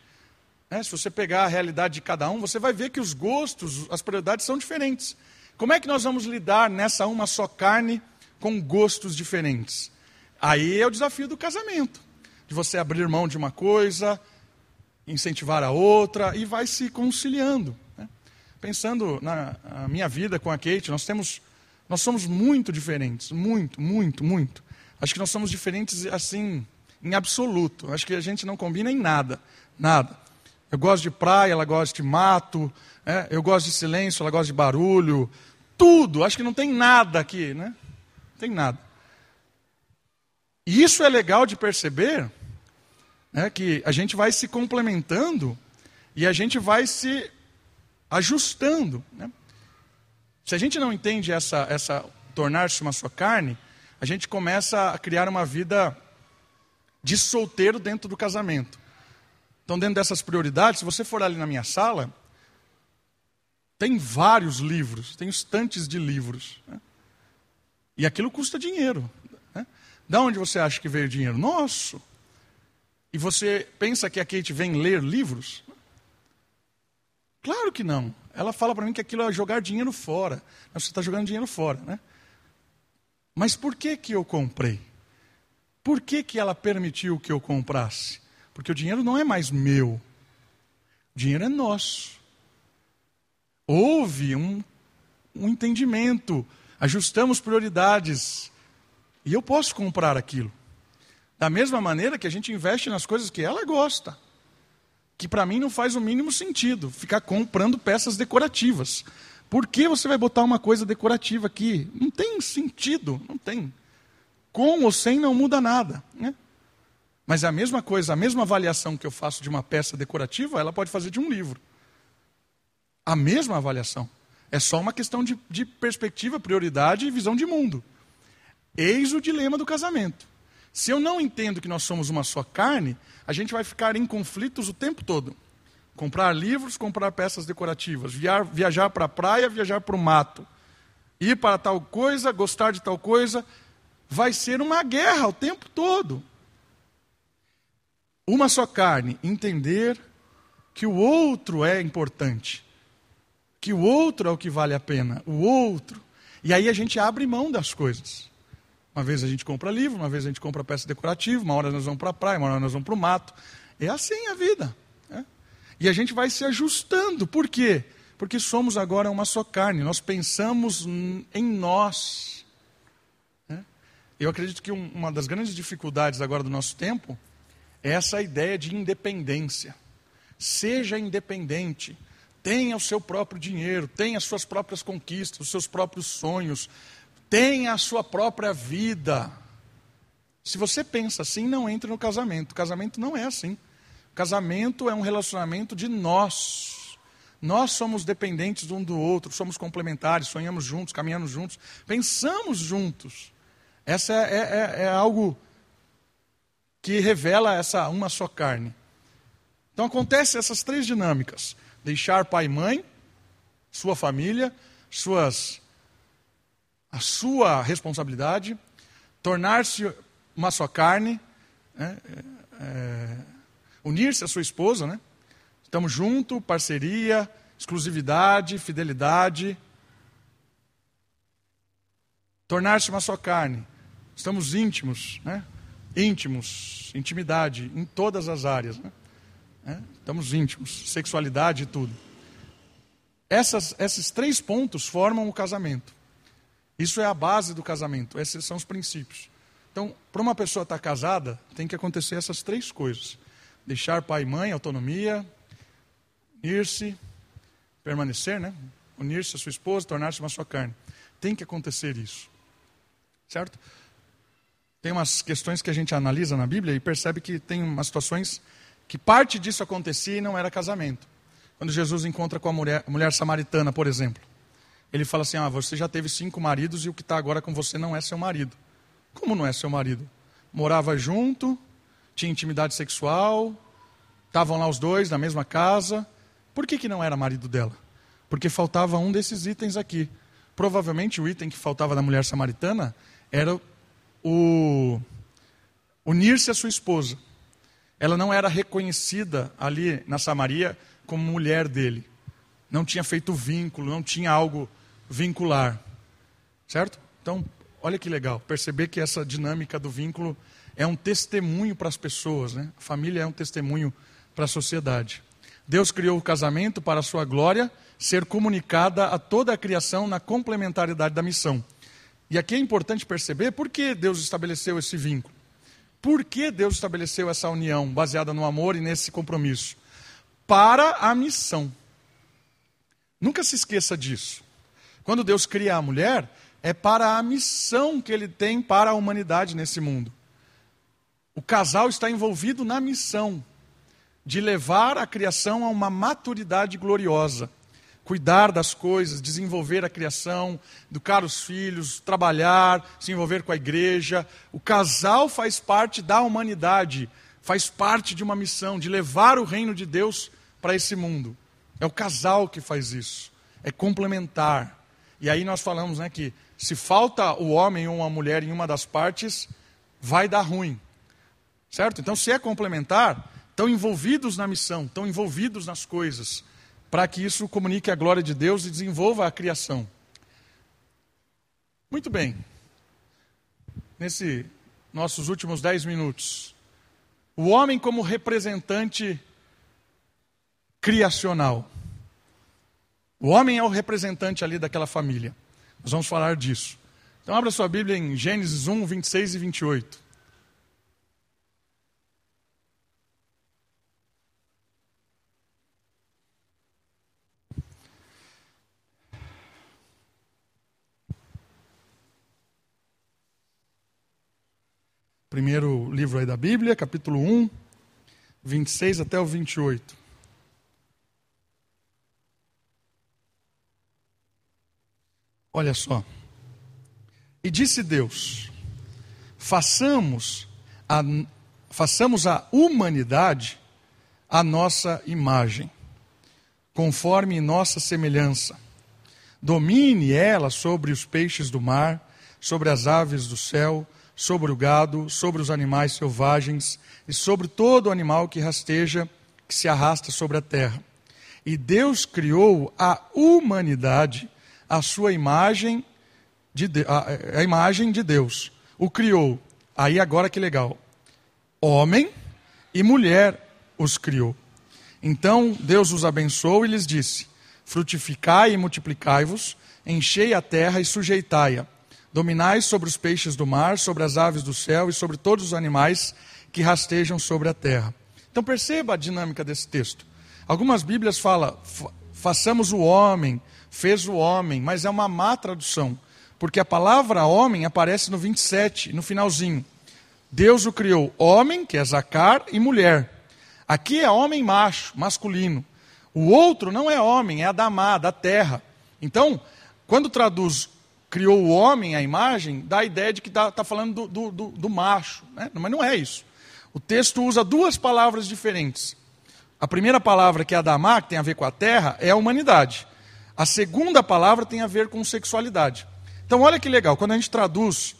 A: Né? Se você pegar a realidade de cada um, você vai ver que os gostos, as prioridades são diferentes. Como é que nós vamos lidar nessa uma só carne com gostos diferentes? Aí é o desafio do casamento, de você abrir mão de uma coisa, incentivar a outra e vai se conciliando. Né? Pensando na minha vida com a Kate, nós temos, nós somos muito diferentes, muito, muito, muito. Acho que nós somos diferentes assim, em absoluto. Acho que a gente não combina em nada, nada. Eu gosto de praia, ela gosta de mato. É? Eu gosto de silêncio, ela gosta de barulho. Tudo. Acho que não tem nada aqui, né? Não tem nada. E isso é legal de perceber, né, que a gente vai se complementando e a gente vai se ajustando. Né? Se a gente não entende essa, essa tornar-se uma sua carne, a gente começa a criar uma vida de solteiro dentro do casamento. Então, dentro dessas prioridades, se você for ali na minha sala, tem vários livros, tem estantes de livros. Né? E aquilo custa dinheiro. Né? Da onde você acha que veio o dinheiro? Nosso. E você pensa que a Kate vem ler livros? Claro que não. Ela fala para mim que aquilo é jogar dinheiro fora. Você está jogando dinheiro fora, né? Mas por que que eu comprei? Por que que ela permitiu que eu comprasse? Porque o dinheiro não é mais meu. O dinheiro é nosso. Houve um, um entendimento, ajustamos prioridades. E eu posso comprar aquilo. Da mesma maneira que a gente investe nas coisas que ela gosta. Que para mim não faz o mínimo sentido ficar comprando peças decorativas. Por que você vai botar uma coisa decorativa aqui? Não tem sentido, não tem. Com ou sem não muda nada. Né? Mas é a mesma coisa, a mesma avaliação que eu faço de uma peça decorativa, ela pode fazer de um livro. A mesma avaliação. É só uma questão de, de perspectiva, prioridade e visão de mundo. Eis o dilema do casamento. Se eu não entendo que nós somos uma só carne, a gente vai ficar em conflitos o tempo todo. Comprar livros, comprar peças decorativas, viajar para a praia, viajar para o mato, ir para tal coisa, gostar de tal coisa, vai ser uma guerra o tempo todo uma só carne, entender que o outro é importante, que o outro é o que vale a pena, o outro. E aí a gente abre mão das coisas. Uma vez a gente compra livro, uma vez a gente compra peça decorativa, uma hora nós vamos para a praia, uma hora nós vamos para o mato. É assim a vida. Né? E a gente vai se ajustando. Por quê? Porque somos agora uma só carne, nós pensamos em nós. Né? Eu acredito que uma das grandes dificuldades agora do nosso tempo essa ideia de independência. Seja independente. tenha o seu próprio dinheiro, tenha as suas próprias conquistas, os seus próprios sonhos, tenha a sua própria vida. Se você pensa assim, não entre no casamento. O casamento não é assim. O casamento é um relacionamento de nós. Nós somos dependentes um do outro, somos complementares, sonhamos juntos, caminhamos juntos, pensamos juntos. Essa é, é, é, é algo que revela essa uma só carne. Então acontece essas três dinâmicas: deixar pai e mãe, sua família, suas a sua responsabilidade, tornar-se uma só carne, né? é, é, unir-se à sua esposa, né? Estamos juntos, parceria, exclusividade, fidelidade. Tornar-se uma só carne. Estamos íntimos, né? Íntimos, intimidade em todas as áreas. Né? É, estamos íntimos, sexualidade e tudo. Essas, esses três pontos formam o casamento. Isso é a base do casamento, esses são os princípios. Então, para uma pessoa estar casada, tem que acontecer essas três coisas: deixar pai e mãe, autonomia, unir-se, permanecer, né? Unir-se a sua esposa, tornar-se uma sua carne. Tem que acontecer isso. Certo? Tem umas questões que a gente analisa na Bíblia e percebe que tem umas situações que parte disso acontecia e não era casamento. Quando Jesus encontra com a mulher, a mulher samaritana, por exemplo, ele fala assim: Ah, você já teve cinco maridos e o que está agora com você não é seu marido. Como não é seu marido? Morava junto, tinha intimidade sexual, estavam lá os dois na mesma casa. Por que, que não era marido dela? Porque faltava um desses itens aqui. Provavelmente o item que faltava da mulher samaritana era o unir-se à sua esposa. Ela não era reconhecida ali na Samaria como mulher dele. Não tinha feito vínculo, não tinha algo vincular. Certo? Então, olha que legal, perceber que essa dinâmica do vínculo é um testemunho para as pessoas, né? A família é um testemunho para a sociedade. Deus criou o casamento para a sua glória ser comunicada a toda a criação na complementariedade da missão. E aqui é importante perceber por que Deus estabeleceu esse vínculo. Por que Deus estabeleceu essa união baseada no amor e nesse compromisso? Para a missão. Nunca se esqueça disso. Quando Deus cria a mulher, é para a missão que ele tem para a humanidade nesse mundo. O casal está envolvido na missão de levar a criação a uma maturidade gloriosa cuidar das coisas, desenvolver a criação, educar os filhos, trabalhar, se envolver com a igreja. O casal faz parte da humanidade, faz parte de uma missão de levar o reino de Deus para esse mundo. É o casal que faz isso. É complementar. E aí nós falamos né, que se falta o homem ou a mulher em uma das partes, vai dar ruim. Certo? Então, se é complementar, estão envolvidos na missão, estão envolvidos nas coisas para que isso comunique a glória de Deus e desenvolva a criação. Muito bem. Nesse nossos últimos dez minutos, o homem como representante criacional. O homem é o representante ali daquela família. Nós vamos falar disso. Então, abra sua Bíblia em Gênesis 1, 26 e 28. Primeiro livro aí da Bíblia, capítulo 1, 26 até o 28. Olha só. E disse Deus: façamos a, façamos a humanidade a nossa imagem, conforme nossa semelhança. Domine ela sobre os peixes do mar, sobre as aves do céu, sobre o gado, sobre os animais selvagens e sobre todo animal que rasteja, que se arrasta sobre a terra. E Deus criou a humanidade, a sua imagem de, a, a imagem de Deus. O criou. Aí agora que legal. Homem e mulher os criou. Então Deus os abençoou e lhes disse: Frutificai e multiplicai-vos, enchei a terra e sujeitai-a Dominais sobre os peixes do mar, sobre as aves do céu e sobre todos os animais que rastejam sobre a terra. Então perceba a dinâmica desse texto. Algumas Bíblias falam façamos o homem, fez o homem, mas é uma má tradução, porque a palavra homem aparece no 27, no finalzinho. Deus o criou homem, que é Zacar, e mulher. Aqui é homem macho, masculino. O outro não é homem, é Adamá, da terra. Então, quando traduz criou o homem à imagem, dá a ideia de que está tá falando do, do, do macho. Né? Mas não é isso. O texto usa duas palavras diferentes. A primeira palavra, que é Adamá, que tem a ver com a terra, é a humanidade. A segunda palavra tem a ver com sexualidade. Então, olha que legal, quando a gente traduz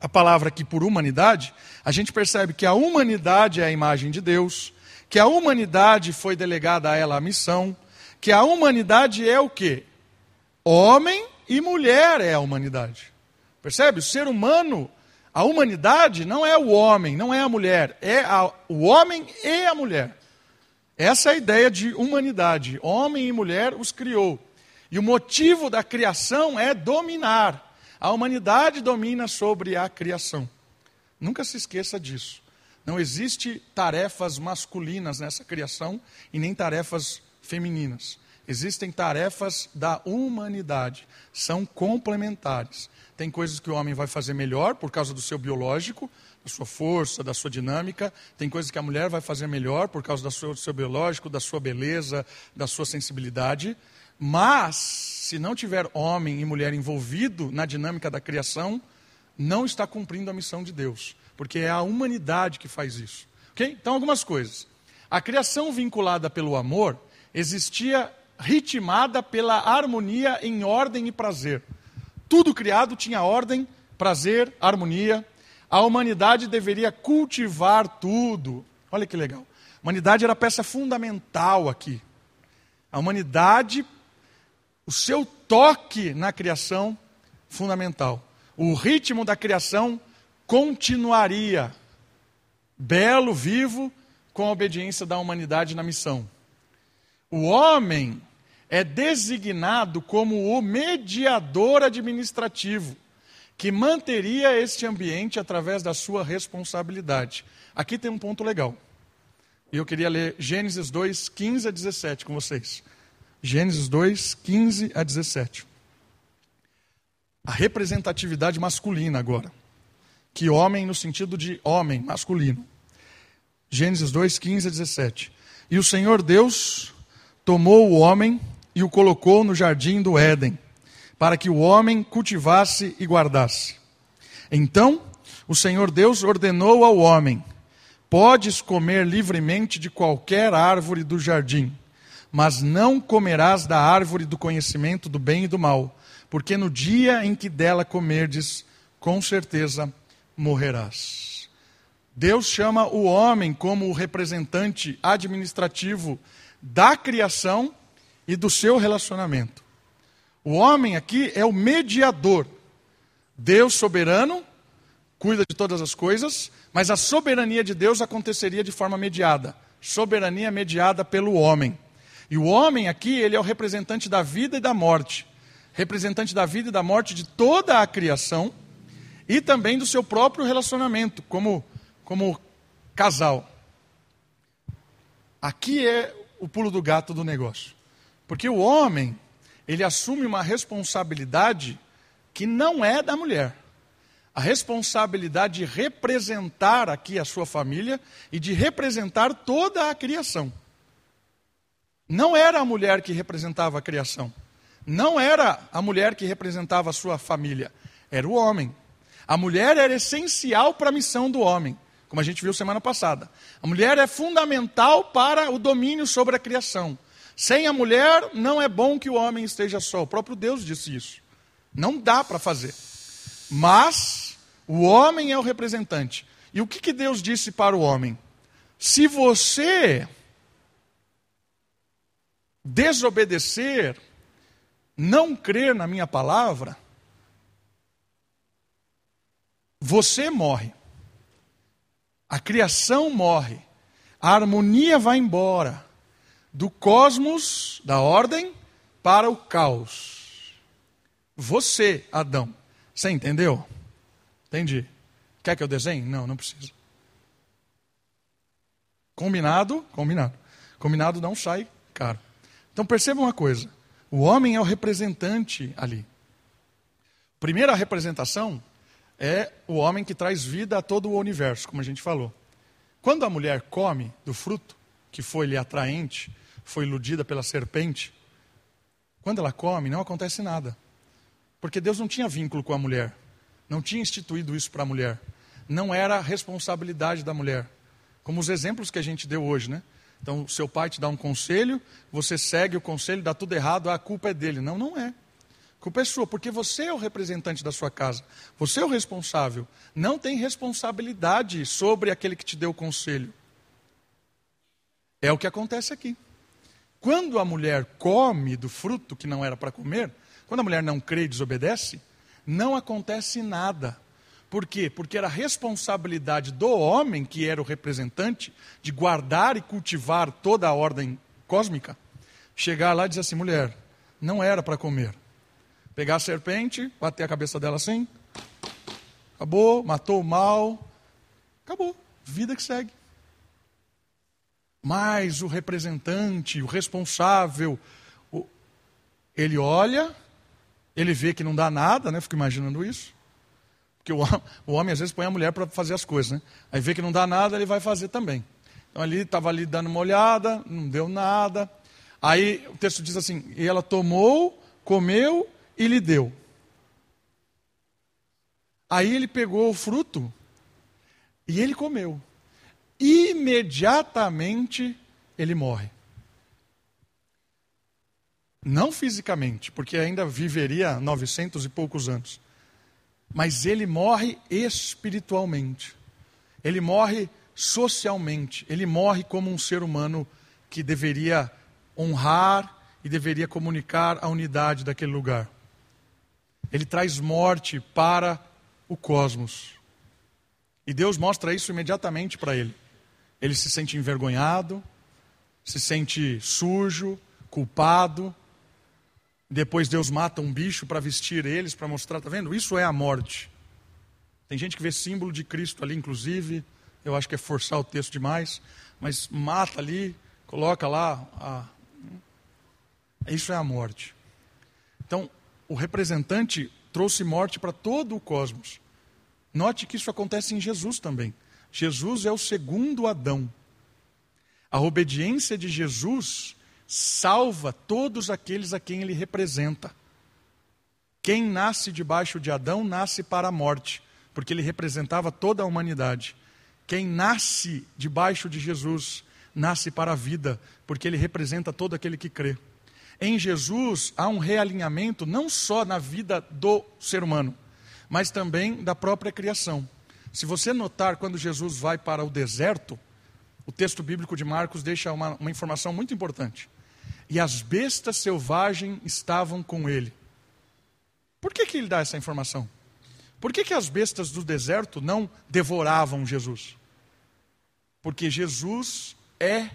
A: a palavra aqui por humanidade, a gente percebe que a humanidade é a imagem de Deus, que a humanidade foi delegada a ela a missão, que a humanidade é o quê? Homem e mulher é a humanidade. Percebe? O ser humano, a humanidade não é o homem, não é a mulher, é a, o homem e a mulher. Essa é a ideia de humanidade. Homem e mulher os criou. E o motivo da criação é dominar. A humanidade domina sobre a criação. Nunca se esqueça disso. Não existe tarefas masculinas nessa criação e nem tarefas femininas. Existem tarefas da humanidade, são complementares. Tem coisas que o homem vai fazer melhor por causa do seu biológico, da sua força, da sua dinâmica. Tem coisas que a mulher vai fazer melhor por causa do seu, biológico, da sua beleza, da sua sensibilidade. Mas, se não tiver homem e mulher envolvido na dinâmica da criação, não está cumprindo a missão de Deus, porque é a humanidade que faz isso. Okay? Então, algumas coisas. A criação vinculada pelo amor existia ritmada pela harmonia em ordem e prazer. Tudo criado tinha ordem, prazer, harmonia. A humanidade deveria cultivar tudo. Olha que legal. A humanidade era a peça fundamental aqui. A humanidade, o seu toque na criação, fundamental. O ritmo da criação continuaria belo, vivo, com a obediência da humanidade na missão. O homem é designado como o mediador administrativo, que manteria este ambiente através da sua responsabilidade. Aqui tem um ponto legal. E eu queria ler Gênesis 2, 15 a 17 com vocês. Gênesis 2, 15 a 17. A representatividade masculina agora. Que homem no sentido de homem, masculino. Gênesis 2, 15 a 17. E o Senhor Deus tomou o homem e o colocou no jardim do Éden, para que o homem cultivasse e guardasse. Então o Senhor Deus ordenou ao homem: Podes comer livremente de qualquer árvore do jardim, mas não comerás da árvore do conhecimento do bem e do mal, porque no dia em que dela comerdes, com certeza morrerás. Deus chama o homem como o representante administrativo da criação e do seu relacionamento. O homem aqui é o mediador. Deus soberano cuida de todas as coisas, mas a soberania de Deus aconteceria de forma mediada. Soberania mediada pelo homem. E o homem aqui, ele é o representante da vida e da morte. Representante da vida e da morte de toda a criação e também do seu próprio relacionamento como, como casal. Aqui é o pulo do gato do negócio. Porque o homem, ele assume uma responsabilidade que não é da mulher. A responsabilidade de representar aqui a sua família e de representar toda a criação. Não era a mulher que representava a criação. Não era a mulher que representava a sua família. Era o homem. A mulher era essencial para a missão do homem, como a gente viu semana passada. A mulher é fundamental para o domínio sobre a criação. Sem a mulher, não é bom que o homem esteja só. O próprio Deus disse isso. Não dá para fazer. Mas o homem é o representante. E o que, que Deus disse para o homem? Se você desobedecer, não crer na minha palavra, você morre. A criação morre. A harmonia vai embora do cosmos, da ordem, para o caos. Você, Adão. Você entendeu? Entendi. Quer que eu desenhe? Não, não precisa. Combinado? Combinado. Combinado não sai caro. Então perceba uma coisa: o homem é o representante ali. Primeira representação é o homem que traz vida a todo o universo, como a gente falou. Quando a mulher come do fruto, que foi-lhe atraente, foi iludida pela serpente, quando ela come, não acontece nada. Porque Deus não tinha vínculo com a mulher, não tinha instituído isso para a mulher. Não era responsabilidade da mulher. Como os exemplos que a gente deu hoje, né? Então, seu pai te dá um conselho, você segue o conselho, dá tudo errado, a culpa é dele. Não, não é. A culpa é sua, porque você é o representante da sua casa. Você é o responsável. Não tem responsabilidade sobre aquele que te deu o conselho. É o que acontece aqui. Quando a mulher come do fruto que não era para comer, quando a mulher não crê e desobedece, não acontece nada. Por quê? Porque era responsabilidade do homem, que era o representante, de guardar e cultivar toda a ordem cósmica, chegar lá e dizer assim: mulher, não era para comer. Pegar a serpente, bater a cabeça dela assim, acabou, matou o mal, acabou, vida que segue. Mas o representante, o responsável, ele olha, ele vê que não dá nada, né? Fico imaginando isso. Porque o, o homem às vezes põe a mulher para fazer as coisas, né? Aí vê que não dá nada, ele vai fazer também. Então ali estava ali dando uma olhada, não deu nada. Aí o texto diz assim: e ela tomou, comeu e lhe deu. Aí ele pegou o fruto e ele comeu. Imediatamente ele morre. Não fisicamente, porque ainda viveria novecentos e poucos anos mas ele morre espiritualmente. Ele morre socialmente. Ele morre como um ser humano que deveria honrar e deveria comunicar a unidade daquele lugar. Ele traz morte para o cosmos. E Deus mostra isso imediatamente para ele. Ele se sente envergonhado, se sente sujo, culpado, depois Deus mata um bicho para vestir eles, para mostrar, tá vendo? Isso é a morte. Tem gente que vê símbolo de Cristo ali, inclusive. Eu acho que é forçar o texto demais, mas mata ali, coloca lá. A... Isso é a morte. Então, o representante trouxe morte para todo o cosmos. Note que isso acontece em Jesus também. Jesus é o segundo Adão. A obediência de Jesus salva todos aqueles a quem ele representa. Quem nasce debaixo de Adão nasce para a morte, porque ele representava toda a humanidade. Quem nasce debaixo de Jesus nasce para a vida, porque ele representa todo aquele que crê. Em Jesus há um realinhamento não só na vida do ser humano, mas também da própria criação. Se você notar, quando Jesus vai para o deserto, o texto bíblico de Marcos deixa uma, uma informação muito importante e as bestas selvagens estavam com ele. Por que, que ele dá essa informação? Por que, que as bestas do deserto não devoravam Jesus? Porque Jesus é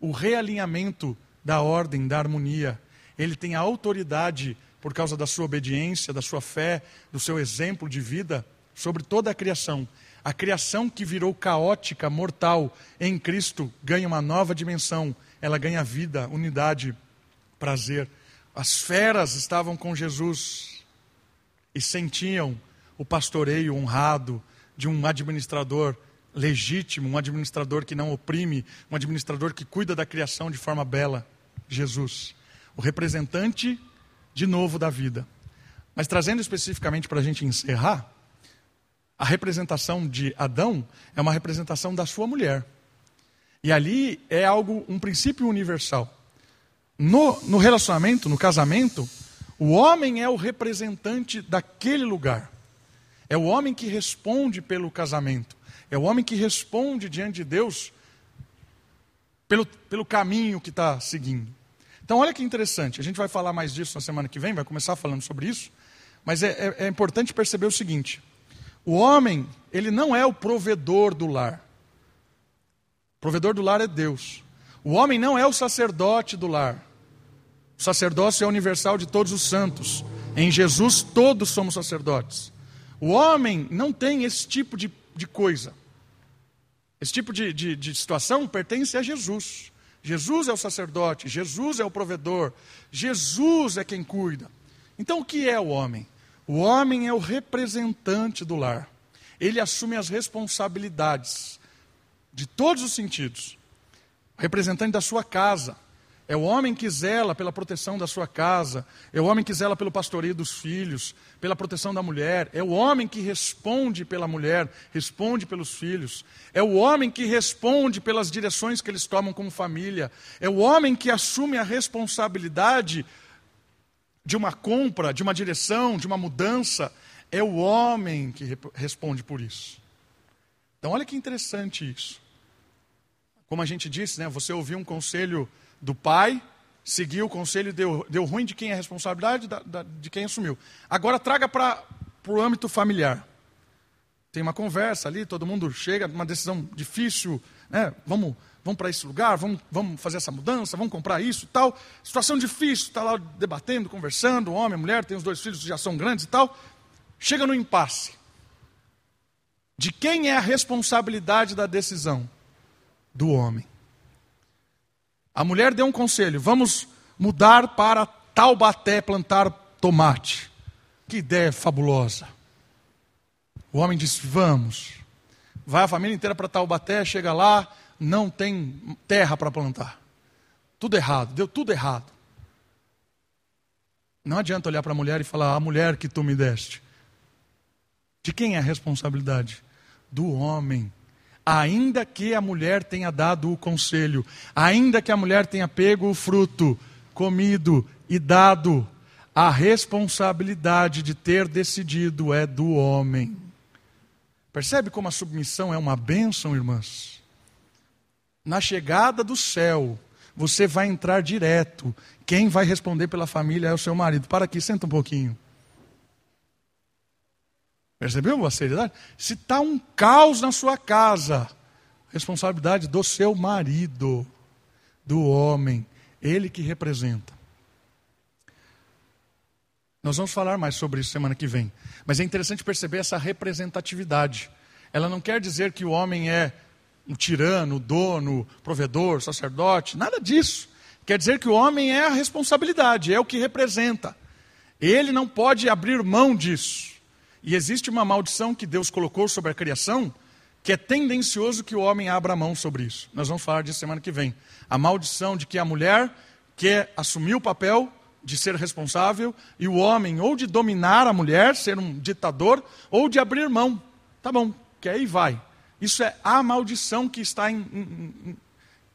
A: o realinhamento da ordem, da harmonia. Ele tem a autoridade, por causa da sua obediência, da sua fé, do seu exemplo de vida, sobre toda a criação. A criação que virou caótica, mortal, em Cristo, ganha uma nova dimensão ela ganha vida, unidade, prazer. As feras estavam com Jesus e sentiam o pastoreio honrado de um administrador legítimo, um administrador que não oprime, um administrador que cuida da criação de forma bela, Jesus, o representante de novo da vida. Mas trazendo especificamente para a gente encerrar, a representação de Adão é uma representação da sua mulher. E ali é algo, um princípio universal. No, no relacionamento, no casamento, o homem é o representante daquele lugar. É o homem que responde pelo casamento. É o homem que responde diante de Deus pelo, pelo caminho que está seguindo. Então, olha que interessante. A gente vai falar mais disso na semana que vem, vai começar falando sobre isso. Mas é, é, é importante perceber o seguinte: o homem, ele não é o provedor do lar provedor do lar é Deus. O homem não é o sacerdote do lar. O sacerdócio é universal de todos os santos. Em Jesus todos somos sacerdotes. O homem não tem esse tipo de, de coisa. Esse tipo de, de, de situação pertence a Jesus. Jesus é o sacerdote, Jesus é o provedor, Jesus é quem cuida. Então o que é o homem? O homem é o representante do lar. Ele assume as responsabilidades de todos os sentidos. representante da sua casa, é o homem que zela pela proteção da sua casa, é o homem que zela pelo pastoreio dos filhos, pela proteção da mulher, é o homem que responde pela mulher, responde pelos filhos, é o homem que responde pelas direções que eles tomam como família, é o homem que assume a responsabilidade de uma compra, de uma direção, de uma mudança, é o homem que responde por isso. Então, olha que interessante isso. Como a gente disse, né, você ouviu um conselho do pai, seguiu o conselho, deu, deu ruim de quem é a responsabilidade, da, da, de quem assumiu. Agora traga para o âmbito familiar. Tem uma conversa ali, todo mundo chega, uma decisão difícil, né? vamos, vamos para esse lugar, vamos, vamos fazer essa mudança, vamos comprar isso tal. Situação difícil, está lá debatendo, conversando, homem, mulher, tem os dois filhos, já são grandes e tal. Chega no impasse. De quem é a responsabilidade da decisão? Do homem. A mulher deu um conselho: vamos mudar para Taubaté plantar tomate. Que ideia fabulosa. O homem disse: vamos. Vai a família inteira para Taubaté, chega lá, não tem terra para plantar. Tudo errado, deu tudo errado. Não adianta olhar para a mulher e falar: a mulher que tu me deste. De quem é a responsabilidade? Do homem ainda que a mulher tenha dado o conselho, ainda que a mulher tenha pego o fruto, comido e dado, a responsabilidade de ter decidido é do homem. Percebe como a submissão é uma bênção, irmãs? Na chegada do céu, você vai entrar direto. Quem vai responder pela família é o seu marido. Para aqui, senta um pouquinho. Percebeu a seriedade? Se está um caos na sua casa, responsabilidade do seu marido, do homem, ele que representa. Nós vamos falar mais sobre isso semana que vem. Mas é interessante perceber essa representatividade. Ela não quer dizer que o homem é um tirano, dono, provedor, sacerdote, nada disso. Quer dizer que o homem é a responsabilidade, é o que representa. Ele não pode abrir mão disso. E existe uma maldição que Deus colocou sobre a criação, que é tendencioso que o homem abra mão sobre isso. Nós vamos falar disso semana que vem. A maldição de que a mulher quer assumir o papel de ser responsável e o homem ou de dominar a mulher, ser um ditador, ou de abrir mão. Tá bom, que aí vai. Isso é a maldição que está em, em, em,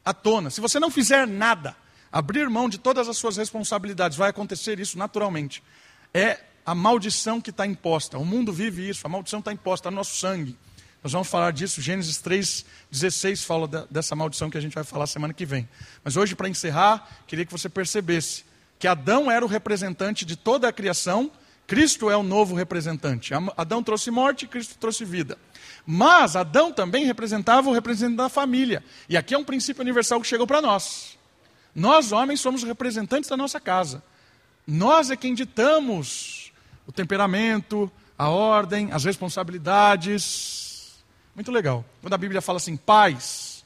A: à tona. Se você não fizer nada, abrir mão de todas as suas responsabilidades, vai acontecer isso naturalmente. É a maldição que está imposta. O mundo vive isso, a maldição está imposta no nosso sangue. Nós vamos falar disso, Gênesis 3, 16 fala dessa maldição que a gente vai falar semana que vem. Mas hoje, para encerrar, queria que você percebesse que Adão era o representante de toda a criação, Cristo é o novo representante. Adão trouxe morte, Cristo trouxe vida. Mas Adão também representava o representante da família. E aqui é um princípio universal que chegou para nós. Nós, homens, somos representantes da nossa casa. Nós é quem ditamos o temperamento, a ordem, as responsabilidades. Muito legal. Quando a Bíblia fala assim, pais,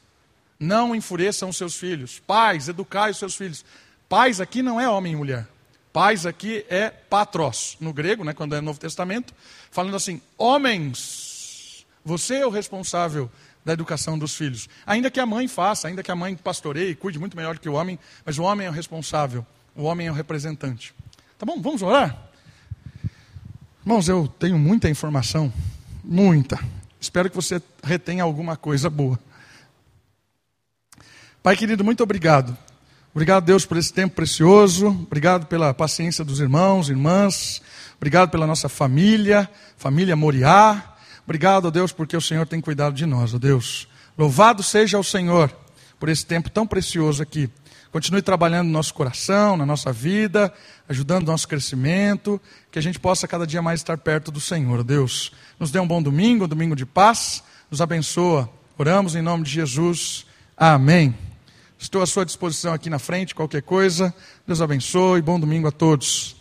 A: não enfureçam os seus filhos. Pais, educai os seus filhos. Pais aqui não é homem e mulher. Pais aqui é patros, no grego, né, quando é Novo Testamento, falando assim: homens, você é o responsável da educação dos filhos. Ainda que a mãe faça, ainda que a mãe pastoreie, cuide muito melhor que o homem, mas o homem é o responsável, o homem é o representante. Tá bom? Vamos orar? Irmãos, eu tenho muita informação, muita. Espero que você retenha alguma coisa boa. Pai querido, muito obrigado. Obrigado, Deus, por esse tempo precioso. Obrigado pela paciência dos irmãos, irmãs. Obrigado pela nossa família, família Moriá. Obrigado, Deus, porque o Senhor tem cuidado de nós, ó Deus. Louvado seja o Senhor por esse tempo tão precioso aqui. Continue trabalhando no nosso coração, na nossa vida, ajudando o nosso crescimento, que a gente possa cada dia mais estar perto do Senhor. Deus, nos dê um bom domingo, um domingo de paz, nos abençoa. Oramos em nome de Jesus. Amém. Estou à sua disposição aqui na frente, qualquer coisa. Deus abençoe. Bom domingo a todos.